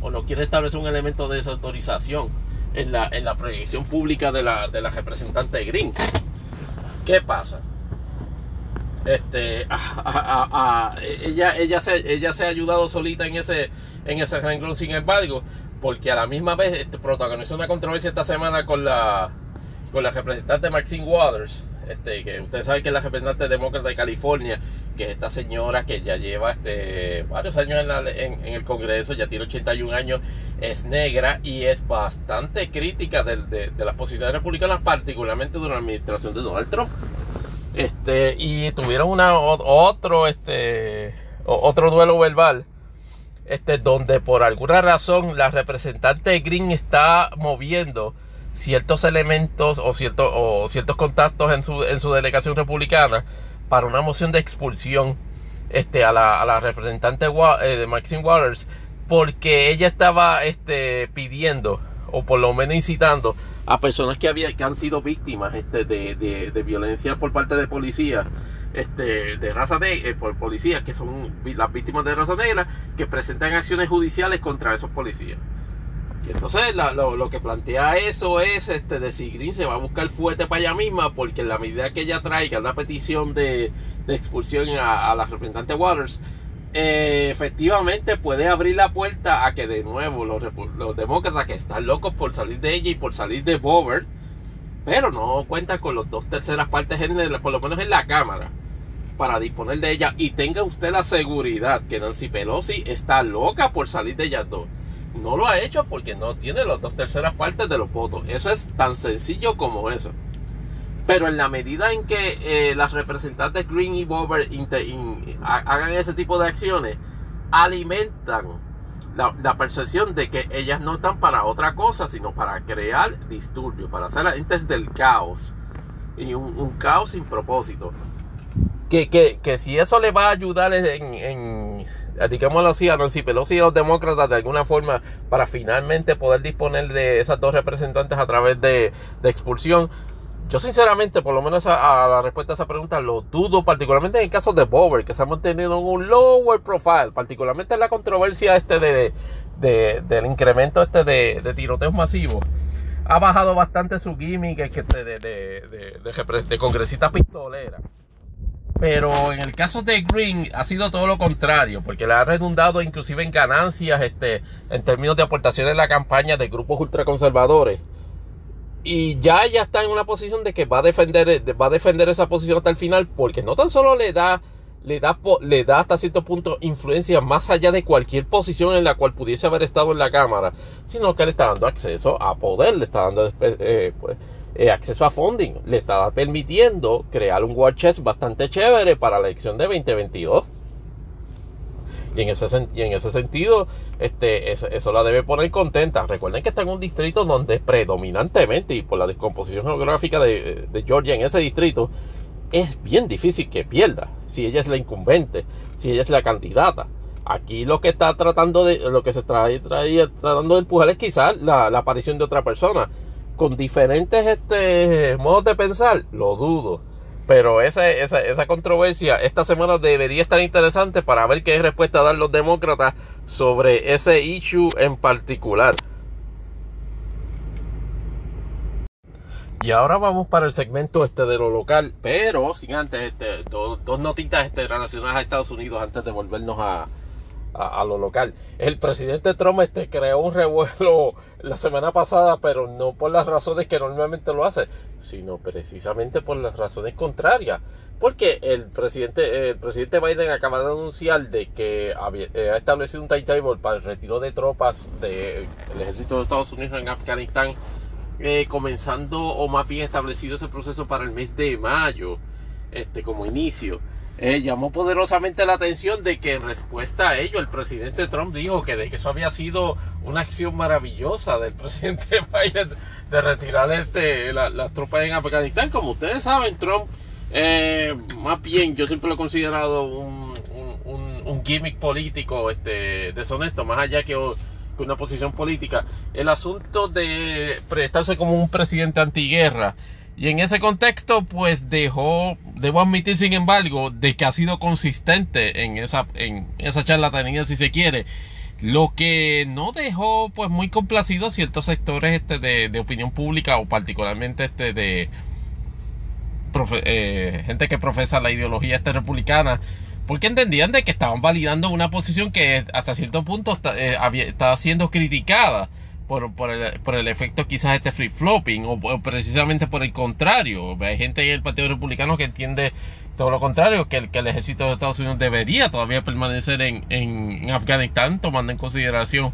o no quiere establecer un elemento de desautorización en la, en la proyección pública de la, de la representante Green. ¿Qué pasa? Este, ella, se, ha ayudado solita en ese, en ese renglón, sin embargo, porque a la misma vez este, protagonizó una controversia esta semana con la, con la representante Maxine Waters, este, que ustedes saben que es la representante demócrata de California, que es esta señora que ya lleva este, varios años en, el Congreso, ya tiene 81 años, es negra y es bastante crítica de, de, de las posiciones republicanas, particularmente durante la administración de Donald Trump. Este, y tuvieron una, otro, este, otro duelo verbal. Este, donde por alguna razón la representante Green está moviendo ciertos elementos o, ciertos o ciertos contactos en su, en su delegación republicana para una moción de expulsión este, a, la, a la representante eh, de Maxine Waters porque ella estaba este, pidiendo o por lo menos incitando a personas que, que han sido víctimas este, de, de, violencia por parte de policías este, de raza negra, eh, por policías que son las víctimas de raza negra, que presentan acciones judiciales contra esos policías. Y entonces lo, que plantea eso es este, de si Green se va a buscar fuerte para ella misma, porque en la medida que ella traiga una petición de, expulsión a, a la representante Waters, eh, efectivamente puede abrir la puerta a que de nuevo los, demócratas que están locos por salir de ella y por salir de Bobert, pero no cuenta con los dos terceras partes, en por lo menos en la Cámara, para disponer de ella. Y tenga usted la seguridad que Nancy Pelosi está loca por salir de ellas dos. No lo ha hecho porque no tiene las dos terceras partes de los votos. Eso es tan sencillo como eso. Pero en la medida en que eh, las representantes Green y Bober hagan ese tipo de acciones, alimentan la, percepción de que ellas no están para otra cosa, sino para crear disturbios, para hacer agentes del caos. Y un, caos sin propósito. Que, que, que, si eso le va a ayudar en, en digámoslo así, a Nancy Pelosi y a los demócratas de alguna forma para finalmente poder disponer de esas dos representantes a través de, de expulsión, yo sinceramente, por lo menos a, la respuesta a esa pregunta, lo dudo, particularmente en el caso de Bober, que se ha mantenido en un lower profile, particularmente en la controversia este de, del incremento este de, tiroteos masivos. Ha bajado bastante su gimmick de, de, de, congresista pistolera. Pero en el caso de Green ha sido todo lo contrario, porque le ha redundado inclusive en ganancias este, en términos de aportaciones en la campaña de grupos ultraconservadores y ya ella está en una posición de que va a defender va a defender esa posición hasta el final porque no tan solo le da le da le da hasta cierto punto influencia más allá de cualquier posición en la cual pudiese haber estado en la cámara sino que le está dando acceso a poder le está dando eh, pues, eh, acceso a funding le está permitiendo crear un war chest bastante chévere para la elección de 2022 y en ese, en ese sentido, este, eso, la debe poner contenta. Recuerden que está en un distrito donde predominantemente, y por la descomposición geográfica de, Georgia en ese distrito, es bien difícil que pierda. Si ella es la incumbente, si ella es la candidata. Aquí lo que está tratando de, lo que se está tratando de empujar es quizás la, la aparición de otra persona. Con diferentes este, modos de pensar, lo dudo. Pero esa, esa, esa controversia esta semana debería estar interesante para ver qué respuesta dan los demócratas sobre ese issue en particular. Y ahora vamos para el segmento este de lo local, pero sin antes, este, dos, dos notitas este, relacionadas a Estados Unidos antes de volvernos a, a, lo local. El presidente Trump este, creó un revuelo la semana pasada, pero no por las razones que normalmente lo hace, sino precisamente por las razones contrarias. Porque el presidente, el presidente Biden acaba de anunciar de que eh, ha establecido un timetable para el retiro de tropas del ejército de Estados Unidos en Afganistán, eh, comenzando o más bien establecido ese proceso para el mes de mayo. este, como inicio, eh, llamó poderosamente la atención de que en respuesta a ello el presidente Trump dijo que, de que eso había sido una acción maravillosa del presidente Biden de retirar este, las tropas en Afganistán. Como ustedes saben, Trump, eh, más bien, yo siempre lo he considerado un, un, gimmick político este, deshonesto, más allá que una posición política. El asunto de prestarse como un presidente antiguerra y en ese contexto, pues dejó, debo admitir sin embargo, de que ha sido consistente en esa, en esa charlatanería si se quiere. Lo que no dejó pues muy complacido a ciertos sectores este, de, opinión pública o particularmente este de eh, gente que profesa la ideología este republicana porque entendían de que estaban validando una posición que hasta cierto punto eh, estaba siendo criticada por, por, el, por el efecto quizás este free flopping o, precisamente por el contrario. Hay gente en el Partido Republicano que entiende todo lo contrario, que el, que el ejército de Estados Unidos debería todavía permanecer en, en, Afganistán, tomando en consideración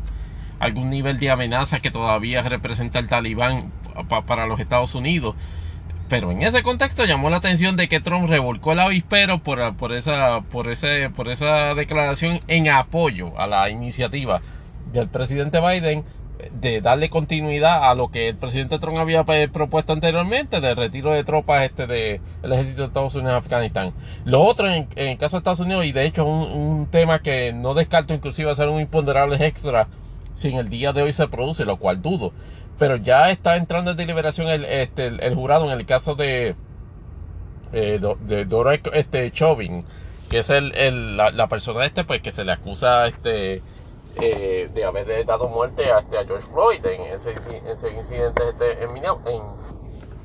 algún nivel de amenaza que todavía representa el talibán para los Estados Unidos. Pero en ese contexto llamó la atención de que Trump revolcó el avispero por, por, esa, por, ese, por esa declaración en apoyo a la iniciativa del presidente Biden de darle continuidad a lo que el presidente Trump había propuesto anteriormente de retiro de tropas este de el ejército de Estados Unidos en Afganistán. Lo otro en, el caso de Estados Unidos y de hecho un, un tema que no descarto inclusive hacer un imponderable extra si en el día de hoy se produce, lo cual dudo. Pero ya está entrando en deliberación el, este, el, jurado en el caso de, eh, de Dora este, Chauvin, que es el, el la, la, persona este pues que se le acusa este eh, de haber dado muerte a, este, a George Floyd en ese, incidente este,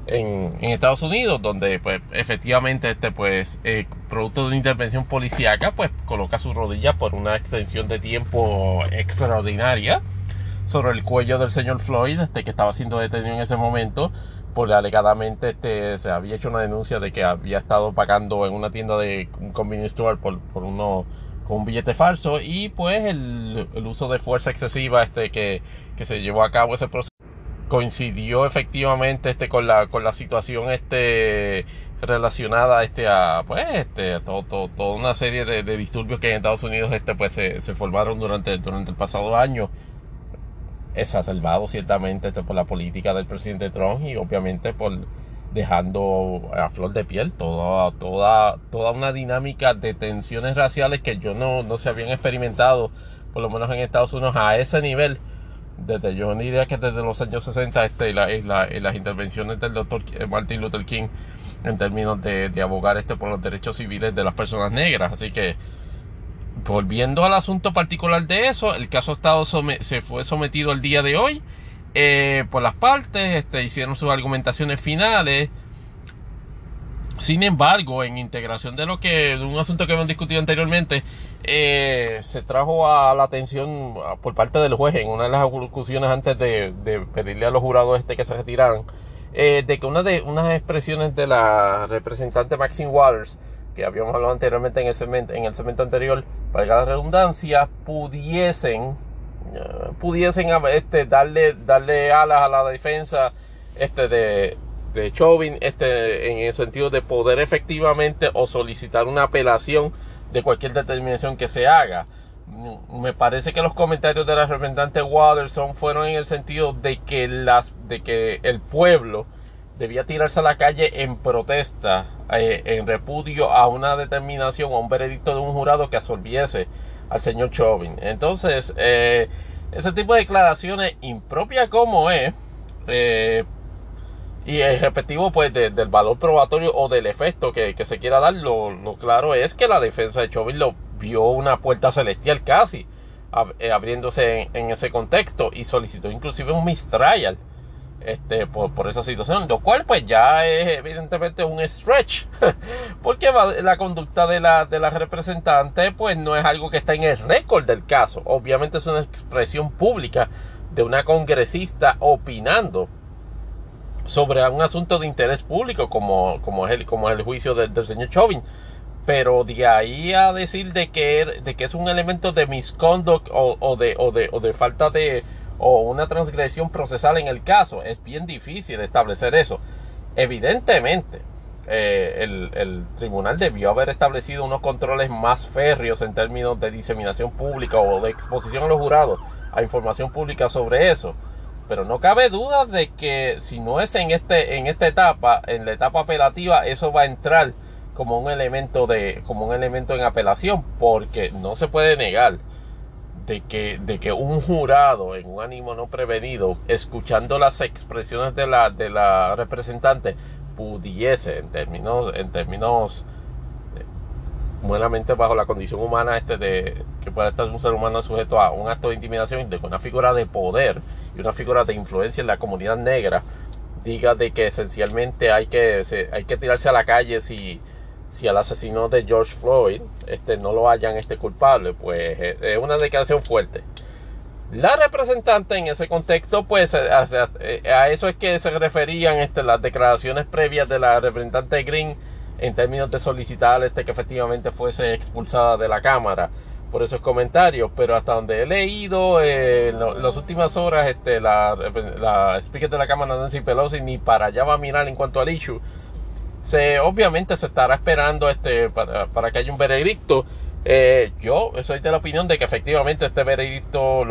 en, en, Estados Unidos, donde pues efectivamente este pues eh, producto de una intervención policíaca pues coloca su rodilla por una extensión de tiempo extraordinaria sobre el cuello del señor Floyd, este que estaba siendo detenido en ese momento, porque alegadamente este, se había hecho una denuncia de que había estado pagando en una tienda de un convenience store por, por uno con un billete falso y pues el, uso de fuerza excesiva este que, se llevó a cabo ese proceso coincidió efectivamente este con la con la situación este relacionada este a pues este todo, toda una serie de, disturbios que en Estados Unidos este pues se, se formaron durante durante el pasado año. Exacerbado ciertamente este, por la política del presidente Trump y obviamente por dejando a flor de piel toda, toda, toda una dinámica de tensiones raciales que yo no, no se habían experimentado, por lo menos en Estados Unidos, a ese nivel. Desde yo ni idea que desde los años 60 este, las intervenciones del doctor Martin Luther King en términos de, abogar este por los derechos civiles de las personas negras. Así que, volviendo al asunto particular de eso, el caso ha se fue sometido el día de hoy eh, por las partes, este, hicieron sus argumentaciones finales. Sin embargo, en integración de lo que, un asunto que hemos discutido anteriormente, eh, se trajo a la atención por parte del juez en una de las discusiones antes de, pedirle a los jurados este que se retiraran, eh, de que una de unas expresiones de la representante Maxine Waters, que habíamos hablado anteriormente en el segmento, en el segmento anterior, para la redundancia, pudiesen pudiesen este, darle, darle alas a la defensa este, de, de Chauvin este, en el sentido de poder efectivamente o solicitar una apelación de cualquier determinación que se haga. Me parece que los comentarios de la representante Watterson fueron en el sentido de que, las, de que el pueblo debía tirarse a la calle en protesta, eh, en repudio a una determinación, a un veredicto de un jurado que absolviese al señor Chauvin. Entonces, eh, ese tipo de declaraciones impropia como es, eh, y el respectivo pues del valor probatorio o del efecto que, se quiera dar, lo, claro es que la defensa de Chauvin lo vio una puerta celestial casi, eh, abriéndose en, ese contexto y solicitó inclusive un mistrial este, por, esa situación, lo cual pues ya es evidentemente un stretch, porque la conducta de la, de la representante pues no es algo que está en el récord del caso, obviamente es una expresión pública de una congresista opinando sobre un asunto de interés público como, como, es, el, como es el juicio del, señor Chauvin. Pero de ahí a decir de que, de que es un elemento de misconduct o, de, o, de, o de falta de, o una transgresión procesal en el caso. Es bien difícil establecer eso. Evidentemente, eh, el, tribunal debió haber establecido unos controles más férreos en términos de diseminación pública o de exposición a los jurados a información pública sobre eso. Pero no cabe duda de que si no es en, este, en esta etapa, en la etapa apelativa, eso va a entrar como un elemento de, como un elemento en apelación, porque no se puede negar de que, de que un jurado en un ánimo no prevenido, escuchando las expresiones de la, de la representante, pudiese, en términos, en términos buenamente bajo la condición humana este de que puede estar un ser humano sujeto a un acto de intimidación de una figura de poder y una figura de influencia en la comunidad negra diga de que esencialmente hay que hay que tirarse a la calle si si al asesino de George Floyd este no lo hayan este culpable pues eh, es una declaración fuerte la representante en ese contexto pues eh, a, eso es que se referían este, las declaraciones previas de la representante Green en términos de solicitar este, que efectivamente fuese expulsada de la Cámara por esos comentarios, pero hasta donde he leído eh, en, las últimas horas, este, la, la speaker de la Cámara, Nancy Pelosi, ni para allá va a mirar en cuanto al issue. Se, obviamente se estará esperando este, para, para que haya un veredicto. Eh, yo soy de la opinión de que efectivamente este veredicto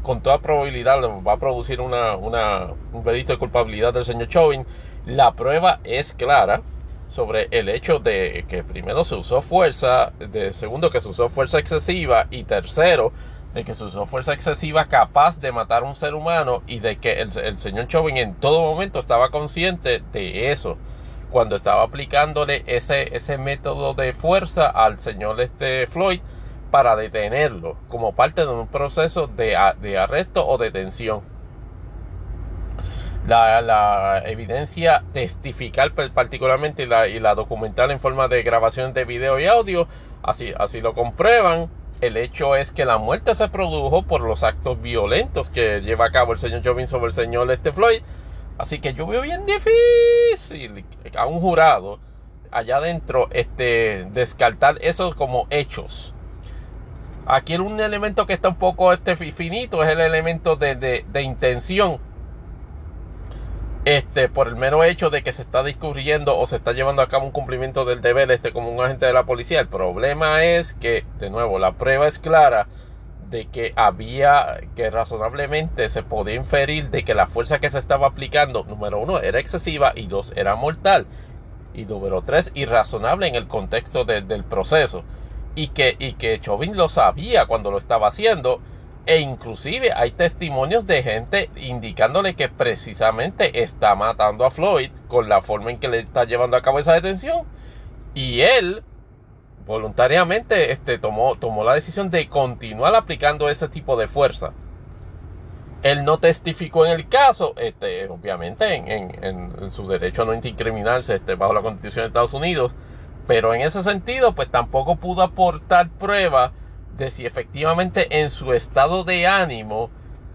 con toda probabilidad va a producir una, un veredicto de culpabilidad del señor Chauvin. La prueba es clara sobre el hecho de que primero se usó fuerza, de segundo que se usó fuerza excesiva y tercero de que se usó fuerza excesiva capaz de matar a un ser humano y de que el, señor Chauvin en todo momento estaba consciente de eso cuando estaba aplicándole ese, ese método de fuerza al señor este Floyd para detenerlo como parte de un proceso de, de arresto o detención la, evidencia testifical particularmente y la, y la, documental en forma de grabación de video y audio, así, así lo comprueban. El hecho es que la muerte se produjo por los actos violentos que lleva a cabo el señor Jovin sobre el señor este Floyd. Así que yo veo bien difícil a un jurado allá adentro este, descartar eso como hechos. Aquí un elemento que está un poco este, finito es el elemento de, de, de intención este, por el mero hecho de que se está discurriendo o se está llevando a cabo un cumplimiento del deber este, como un agente de la policía. El problema es que, de nuevo, la prueba es clara de que había, que razonablemente se podía inferir de que la fuerza que se estaba aplicando, número uno, era excesiva y dos, era mortal. Y número tres, irrazonable en el contexto del proceso. Y que, y que Chauvin lo sabía cuando lo estaba haciendo e inclusive hay testimonios de gente indicándole que precisamente está matando a Floyd con la forma en que le está llevando a cabo esa detención. Y él voluntariamente este, tomó, tomó la decisión de continuar aplicando ese tipo de fuerza. Él no testificó en el caso, este, obviamente en, en, su derecho a no incriminarse este, bajo la constitución de Estados Unidos, pero en ese sentido pues tampoco pudo aportar prueba de si efectivamente en su estado de ánimo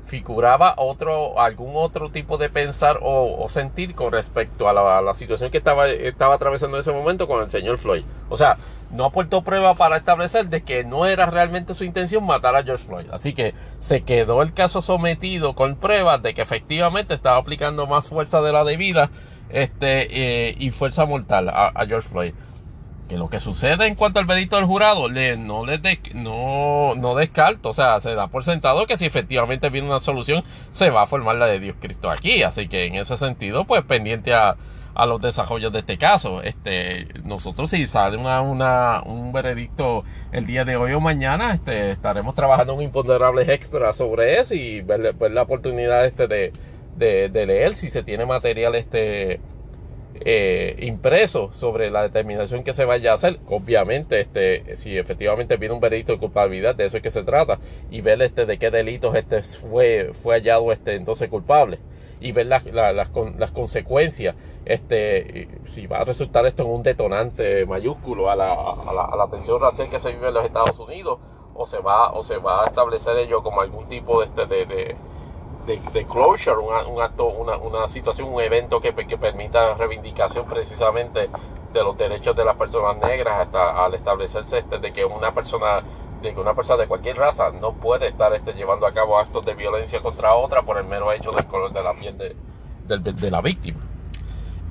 figuraba otro, algún otro tipo de pensar o, sentir con respecto a la, situación que estaba, estaba atravesando en ese momento con el señor Floyd. O sea, no aportó prueba para establecer de que no era realmente su intención matar a George Floyd. Así que se quedó el caso sometido con pruebas de que efectivamente estaba aplicando más fuerza de la debida este, eh, y fuerza mortal a George Floyd que lo que sucede en cuanto al veredicto del jurado le, no, les no, no o sea, se da por sentado que si efectivamente viene una solución, se va a formar la de Dios Cristo aquí. Así que en ese sentido, pues pendiente a, a los desarrollos de este caso. Este, nosotros si sale una, una, un veredicto el día de hoy o mañana, este, estaremos trabajando un imponderable extra sobre eso y ver, ver la oportunidad este de, de, de leer si se tiene material este eh, impreso sobre la determinación que se vaya a hacer. Obviamente, este, si efectivamente viene un veredicto de culpabilidad, de eso es que se trata, y ver este, de qué delitos este fue, fue hallado este, entonces culpable, y ver las, las, las consecuencias, este, si va a resultar esto en un detonante mayúsculo a la, a la, tensión racial que se vive en los Estados Unidos, o se va, o se va a establecer ello como algún tipo de, este, de de, closure, un acto, una, una, situación, un evento que, que, permita reivindicación precisamente de los derechos de las personas negras hasta al establecerse este de que una persona que una persona de cualquier raza no puede estar este, llevando a cabo actos de violencia contra otra por el mero hecho del color de la piel de, de la víctima.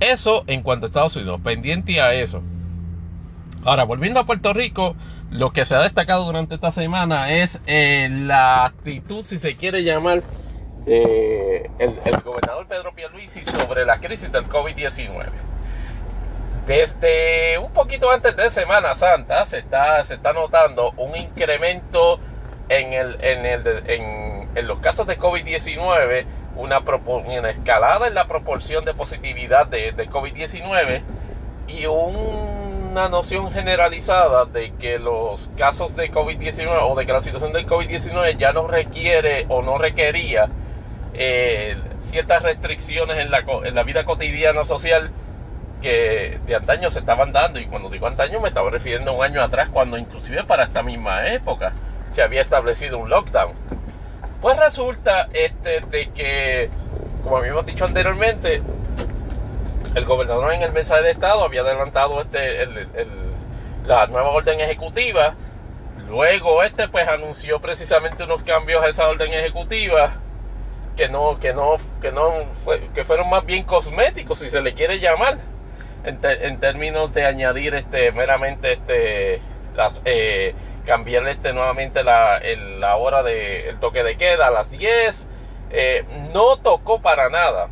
Eso en cuanto a Estados Unidos, pendiente a eso. Ahora, volviendo a Puerto Rico, lo que se ha destacado durante esta semana es eh, la actitud, si se quiere llamar, de el, gobernador Pedro Pierluisi sobre la crisis del COVID-19. Desde un poquito antes de Semana Santa se está, se está notando un incremento en, el, en, el, en, los casos de COVID-19, una, una, escalada en la proporción de positividad de, de COVID-19 y una noción generalizada de que los casos de COVID-19 o de que la situación del COVID-19 ya no requiere o no requería eh, ciertas restricciones en la, en la vida cotidiana social que de antaño se estaban dando y cuando digo antaño me estaba refiriendo a un año atrás cuando inclusive para esta misma época se había establecido un lockdown. Pues resulta este, de que, como habíamos dicho anteriormente, el gobernador en el mensaje de Estado había adelantado este, la nueva orden ejecutiva. Luego este pues anunció precisamente unos cambios a esa orden ejecutiva que no, que no, que no, que fueron más bien cosméticos, si se le quiere llamar, en, términos de añadir este meramente este las eh, cambiar este nuevamente la, la hora del toque de queda a las 10 eh, no tocó para nada.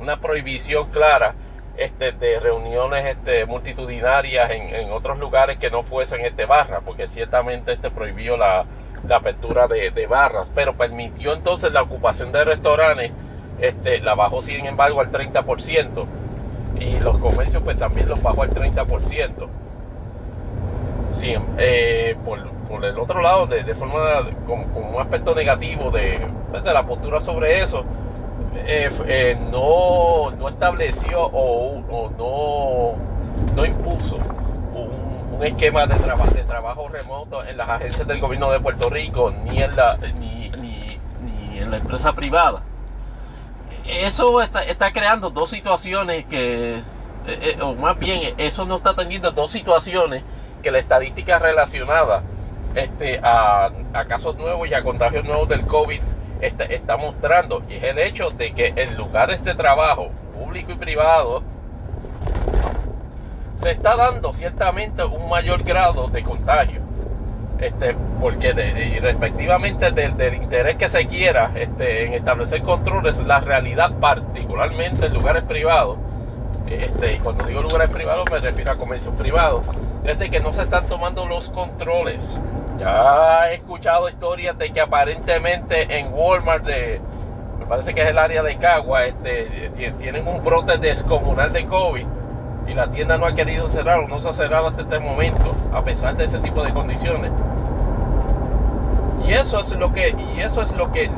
Una prohibición clara este, de reuniones este, multitudinarias en, otros lugares que no fuesen este barra porque ciertamente este prohibió la, apertura de, barras, pero permitió entonces la ocupación de restaurantes, este, la bajó sin embargo al 30% y los comercios pues también los bajó al 30%. Sí, eh, por, el otro lado, de, forma con, un aspecto negativo de, pues, de, la postura sobre eso, eh, eh, no, no estableció o, o no, no impuso un esquema de, de trabajo remoto en las agencias del gobierno de Puerto Rico ni en la, ni, en la empresa privada. Eso está, está creando dos situaciones que, eh, eh, o más bien, eso no está teniendo dos situaciones que la estadística relacionada este, a, a casos nuevos y a contagios nuevos del COVID está, está mostrando. Y es el hecho de que en lugares de trabajo, público y privado, se está dando ciertamente un mayor grado de contagio. Este, porque de, respectivamente del, interés que se quiera este, en establecer controles, la realidad particularmente en lugares privados, este, y cuando digo lugares privados me refiero a comercios privados, es de que no se están tomando los controles. Ya he escuchado historias de que aparentemente en Walmart de, me parece que es el área de Cagua, este, tienen un brote descomunal de COVID y la tienda no ha querido cerrar o no se ha cerrado hasta este momento, a pesar de ese tipo de condiciones. Y eso es lo que, y eso es lo que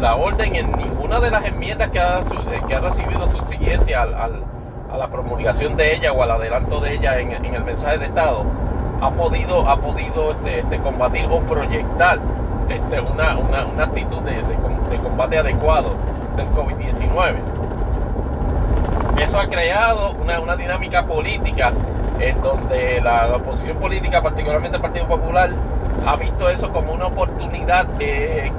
la, orden en ninguna de las enmiendas que ha, ha recibido subsiguiente al, a la promulgación de ella o al adelanto de ella en, el mensaje de Estado ha podido, ha podido este, este combatir o proyectar este, una, una, actitud de, de combate adecuado del COVID-19 eso ha creado una, dinámica política en donde la, oposición política, particularmente el Partido Popular, ha visto eso como una oportunidad de,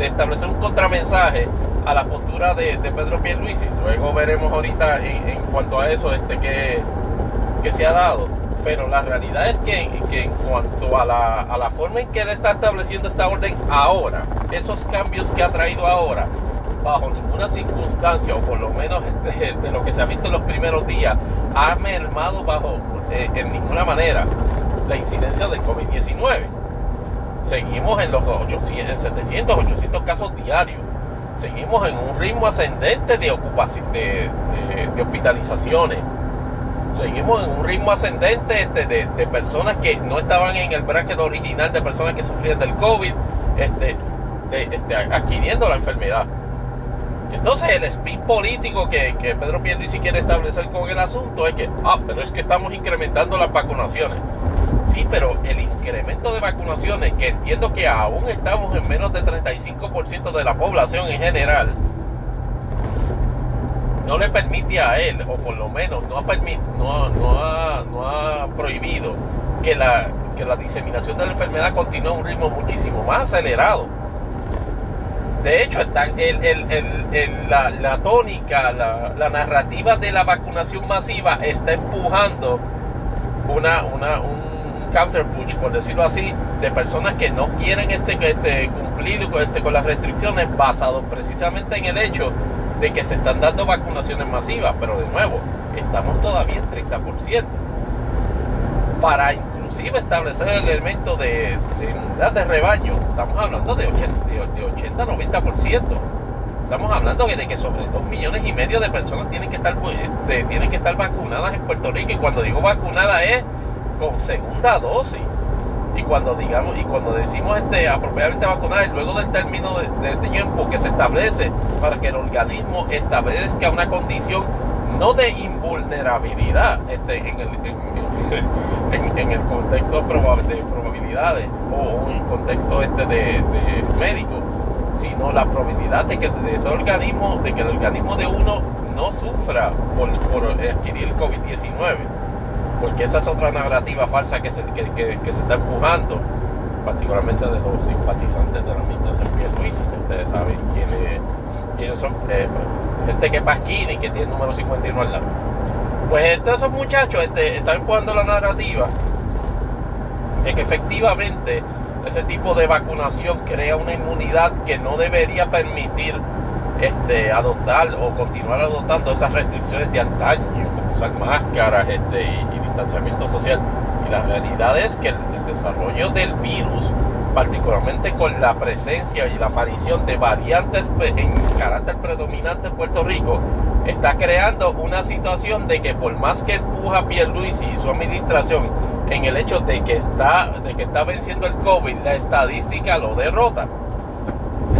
establecer un contramensaje a la postura de, Pedro Pierluisi. Luego veremos ahorita en, cuanto a eso este que, que, se ha dado. Pero la realidad es que, en cuanto a la, a la forma en que él está estableciendo esta orden ahora, esos cambios que ha traído ahora, bajo ninguna circunstancia, o por lo menos este, de lo que se ha visto en los primeros días, ha mermado bajo eh, en ninguna manera la incidencia del COVID-19. Seguimos en los 800, 700, 800 casos diarios. Seguimos en un ritmo ascendente de, ocupación, de, hospitalizaciones. Seguimos en un ritmo ascendente este, de, personas que no estaban en el bracket original de personas que sufrían del COVID, este, este, adquiriendo la enfermedad. Entonces el spin político que, que Pedro Pierluisi quiere establecer con el asunto es que, ah, pero es que estamos incrementando las vacunaciones. Sí, pero el incremento de vacunaciones, que entiendo que aún estamos en menos del 35% de la población en general, no le permite a él, o por lo menos no ha, no, no ha, prohibido que la diseminación de la enfermedad continúe a un ritmo muchísimo más acelerado De hecho, están la, tónica, la, narrativa de la vacunación masiva está empujando una, una, un counter push, por decirlo así, de personas que no quieren este, este, cumplir este, con las restricciones basado precisamente en el hecho de que se están dando vacunaciones masivas, pero de nuevo, estamos todavía en 30%. Para inclusive establecer el elemento de, de de rebaño, estamos hablando de 80-90%. Estamos hablando de que sobre 2 millones y medio de personas tienen que estar pues, tienen que estar vacunadas en Puerto Rico y cuando digo vacunada es con segunda dosis. Y cuando digamos y cuando decimos este apropiadamente vacunar luego del término de, tiempo que se establece para que el organismo establezca una condición no de invulnerabilidad este, en, el, en, el contexto de probabilidades o el contexto este de, médico, sino la probabilidad de que ese organismo, de que el organismo de uno no sufra por, por adquirir el COVID-19 porque esa es otra narrativa falsa que se, que, se está empujando, particularmente de los simpatizantes de la administración Luis, que ustedes saben quiénes, quiénes son, eh, gente que pasquina y que tiene el número 51 al lado. Pues esos muchachos este, están empujando la narrativa de que efectivamente ese tipo de vacunación crea una inmunidad que no debería permitir este, adoptar o continuar adoptando esas restricciones de antaño, como usar máscaras este, y, distanciamiento social. Y la realidad es que el, desarrollo del virus, particularmente con la presencia y la aparición de variantes en carácter predominante en Puerto Rico, está creando una situación de que por más que empuja Luis y su administración en el hecho de que está, de que está venciendo el COVID, la estadística lo derrota.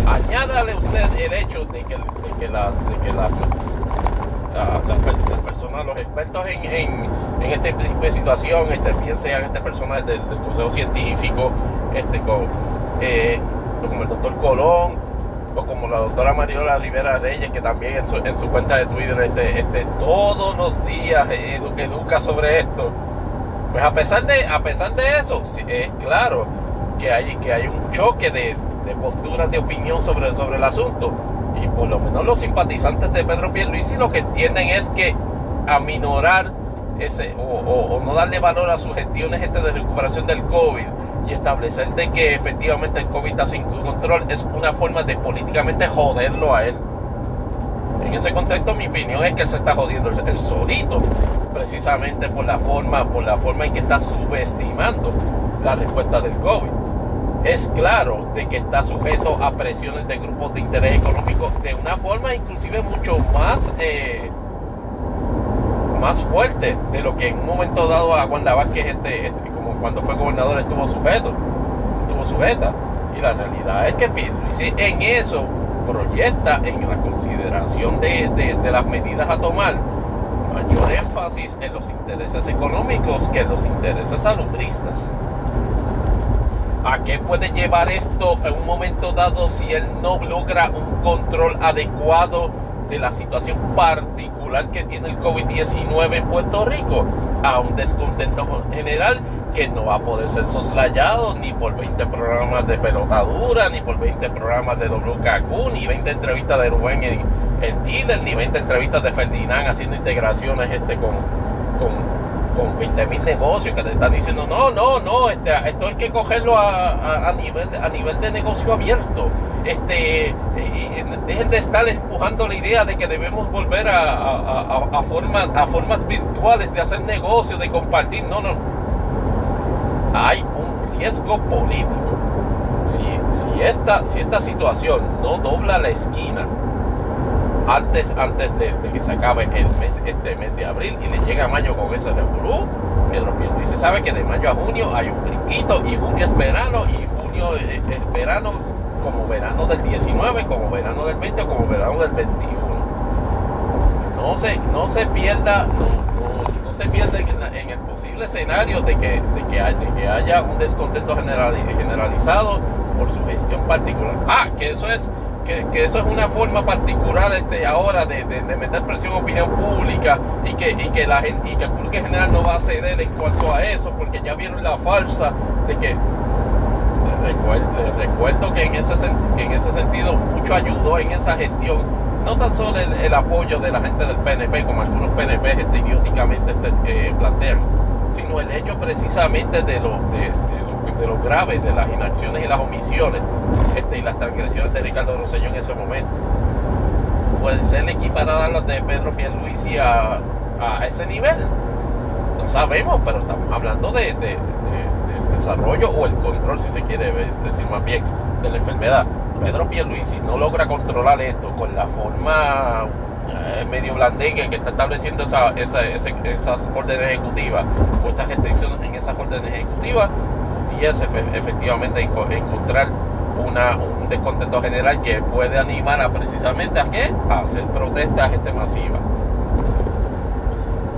Añádale usted el hecho de que, de que las, de que las, personas, los expertos en, en, este tipo de situación, este, bien sean este personas del, Consejo Científico, este, con, eh, como el doctor Colón, o como la doctora Mariola Rivera Reyes, que también en su, en su cuenta de Twitter este, este, todos los días educa sobre esto. Pues a pesar de, a pesar de eso, es claro que hay, que hay un choque de, de posturas de opinión sobre, sobre el asunto. Y por lo menos los simpatizantes de Pedro Pierluisi lo que entienden es que aminorar ese, o, no darle valor a sus gestiones este de recuperación del COVID y establecer de que efectivamente el COVID está sin control es una forma de políticamente joderlo a él. En ese contexto mi opinión es que él se está jodiendo el solito, precisamente por la forma, por la forma en que está subestimando la respuesta del COVID es claro de que está sujeto a presiones de grupos de interés económico de una forma inclusive mucho más eh, más fuerte de lo que en un momento dado a Wanda Vázquez este, este, cuando fue gobernador estuvo sujeto estuvo sujeta. Y la realidad es que en eso proyecta en la consideración de, de las medidas a tomar mayor énfasis en los intereses económicos que en los intereses salubristas. ¿A qué puede llevar esto en un momento dado si él no logra un control adecuado de la situación particular que tiene el COVID-19 en Puerto Rico? A un descontento general que no va a poder ser soslayado ni por 20 programas de pelotadura, ni por 20 programas de WKQ, ni 20 entrevistas de Rubén en, en ni 20 entrevistas de Ferdinand haciendo integraciones este, con, con con 20 mil negocios que te están diciendo, no, no, no, este, esto hay que cogerlo a, a, nivel, a nivel de negocio abierto. Este, eh, eh, dejen de estar empujando la idea de que debemos volver a, a, formas, a formas virtuales de hacer negocio, de compartir. No, no. Hay un riesgo político. Si, si, esta, si esta situación no dobla la esquina, antes, antes de, que se acabe el mes, este mes de abril y le llega mayo con ese revolú. Pedro Pierluisi sabe que de mayo a junio hay un brinquito y junio es verano y junio es, verano como verano del 19, como verano del 20 o como verano del 21. No se, no se pierda, no, se pierda en, el posible escenario de que, de que, de que haya un descontento generalizado por su gestión particular. Ah, que eso es que, eso es una forma particular este, ahora de, meter presión a opinión pública y que, y que, la, y que el público en general no va a ceder en cuanto a eso, porque ya vieron la falsa de que recuerdo, que en, ese, en ese sentido mucho ayudó en esa gestión, no tan solo el, apoyo de la gente del PNP, como algunos PNP este, eh, plantean, sino el hecho precisamente de lo, de, de lo grave de las inacciones y las omisiones este, y las transgresiones de Ricardo Rosselló en ese momento. Puede ser equiparada a las de Pedro Pierluisi a, a ese nivel. No sabemos, pero estamos hablando de, del desarrollo o el control, si se quiere decir más bien, de la enfermedad. Pedro Pierluisi no logra controlar esto con la forma eh, medio blandengue que está estableciendo esa, esa, esas órdenes ejecutivas o esas restricciones en esas órdenes ejecutivas y es efectivamente encontrar una, un descontento general que puede animar a precisamente a qué? A hacer protestas este, masivas.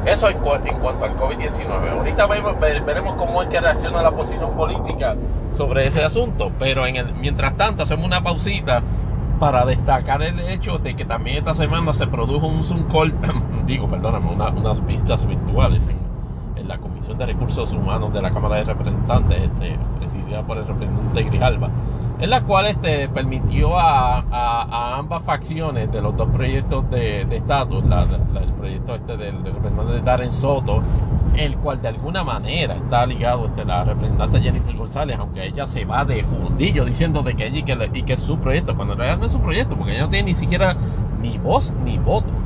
Eso en, cuanto al COVID-19. Ahorita veremos cómo es que reacciona la posición política sobre ese asunto, pero en el, mientras tanto hacemos una pausita para destacar el hecho de que también esta semana se produjo un Zoom call, digo, perdóname, unas vistas virtuales en la Comisión de Recursos Humanos de la Cámara de Representantes, este, presidida por el representante Grijalba, en la cual este, permitió a, ambas facciones de los dos proyectos de estatus, el proyecto este del, representante Darren Soto, el cual de alguna manera está ligado este, la representante Jennifer González, aunque ella se va de fundillo diciendo de que ella y que, que es su proyecto, cuando en realidad no es su proyecto, porque ella no tiene ni siquiera ni voz ni voto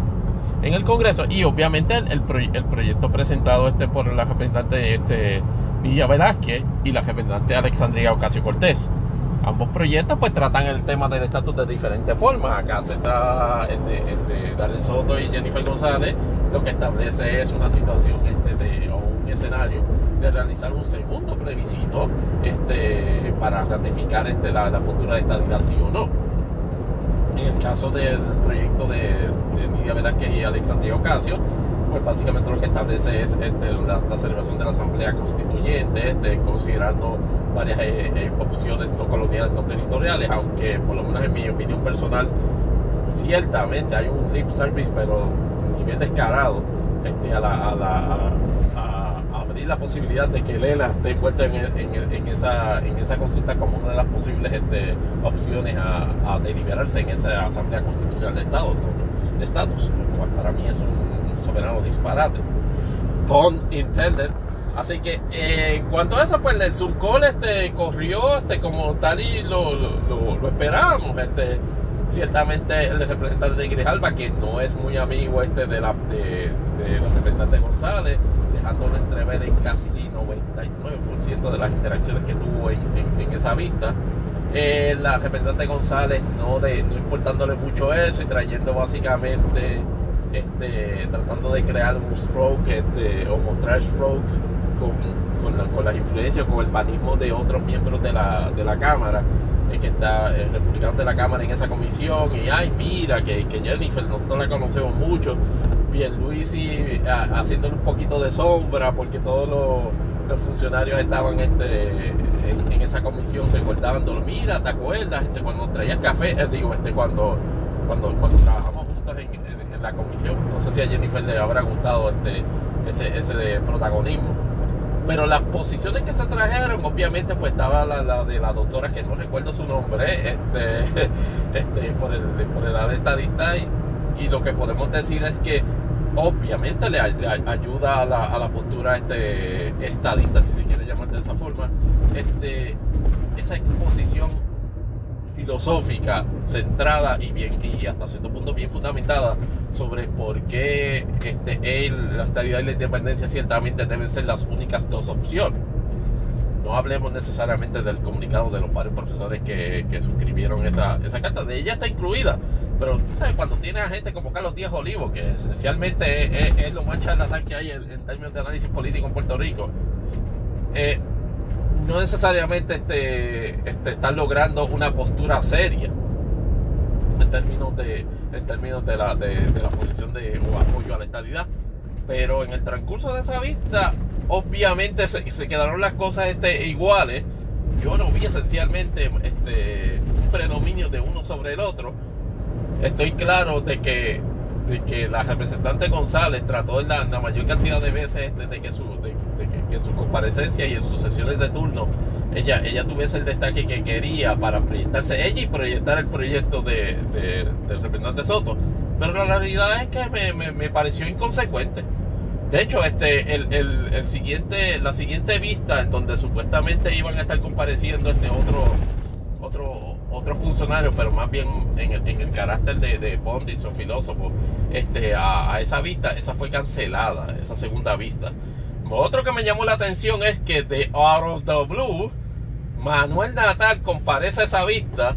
en el Congreso y obviamente el, proyecto presentado este por la representante este, Villa Velázquez y la representante Alexandria Ocasio Cortés. Ambos proyectos pues tratan el tema del estatus de diferentes formas. Acá se está el de, el Soto y Jennifer González, lo que establece es una situación este, de, o un escenario de realizar un segundo plebiscito este, para ratificar este, la, postura de estabilidad sí o no en el caso del proyecto de, de Nidia Velázquez y Alexandria Ocasio, pues básicamente lo que establece es este, la, celebración de la Asamblea Constituyente, este, considerando varias eh, eh, opciones no coloniales, no territoriales, aunque por lo menos en mi opinión personal, ciertamente hay un lip service, pero a nivel descarado, este, a la, la posibilidad de que Lela esté envuelta en, en, esa, en esa consulta como una de las posibles este, opciones a, deliberarse en esa Asamblea Constitucional de Estado, de estatus, lo para mí es un, soberano disparate. Pun intended. Así que eh, en cuanto a eso, pues el Zoom este, corrió este, como tal y lo, lo, esperábamos. Este, ciertamente el representante de Grijalba, que no es muy amigo este de la de, de los representantes González, dejándolo entrever en casi 99% de las interacciones que tuvo en, esa vista. Eh, la representante González no, de, no importándole mucho eso y trayendo básicamente, este, tratando de crear un stroke este, o mostrar stroke con, con, las influencias, con el panismo de otros miembros de la, de la Cámara que está el republicano de la Cámara en esa comisión y ay mira que, que Jennifer nosotros la conocemos mucho Pierluisi haciéndole un poquito de sombra porque todos los, funcionarios estaban este, en, esa comisión recordándolo. Mira, ¿te acuerdas? Este, cuando traías café, eh, digo, este, cuando, cuando, cuando trabajamos juntos en, la comisión, no sé si a Jennifer le habrá gustado este, ese, ese protagonismo. Pero las posiciones que se trajeron, obviamente, pues estaba la, de la doctora, que no recuerdo su nombre, este, este, por, el, por el estadista, y, y lo que podemos decir es que obviamente le, ayuda a la, a la, postura este, estadista, si se quiere llamar de esa forma, este, esa exposición filosófica centrada y bien y hasta cierto punto bien fundamentada sobre por qué este, la estabilidad y la independencia ciertamente deben ser las únicas dos opciones. No hablemos necesariamente del comunicado de los varios profesores que, que suscribieron esa, esa carta, de ella está incluida pero tú sabes, cuando tienes a gente como Carlos Díaz Olivo, que esencialmente es, lo más charlatán que hay en, términos de análisis político en Puerto Rico, eh, no necesariamente este, este, están logrando una postura seria en términos de, en términos de, la, de, la posición de o apoyo a la estabilidad. Pero en el transcurso de esa vista, obviamente se, se quedaron las cosas este, iguales. Yo no vi esencialmente este, un predominio de uno sobre el otro estoy claro de que, de que la representante González trató en la, mayor cantidad de veces desde que, su, de, que, en su comparecencia y en sus sesiones de turno ella, ella tuviese el destaque que quería para proyectarse ella y proyectar el proyecto de, del representante Soto. Pero la realidad es que me, me, pareció inconsecuente. De hecho, este, el, el, el, siguiente, la siguiente vista en donde supuestamente iban a estar compareciendo este otro, otro, otro funcionario, pero más bien en el, carácter de, de Bondis o filósofo, este, a, a, esa vista, esa fue cancelada, esa segunda vista. Otro que me llamó la atención es que de Out of the Blue, Manuel Natal comparece a esa vista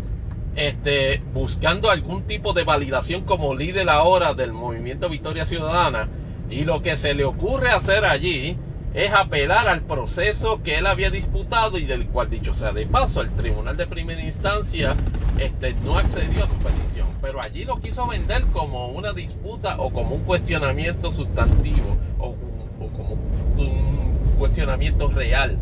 este, buscando algún tipo de validación como líder ahora del movimiento Victoria Ciudadana y lo que se le ocurre hacer allí es apelar al proceso que él había disputado y del cual dicho sea de paso el tribunal de primera instancia este, no accedió a su petición pero allí lo quiso vender como una disputa o como un cuestionamiento sustantivo o, o como un cuestionamiento real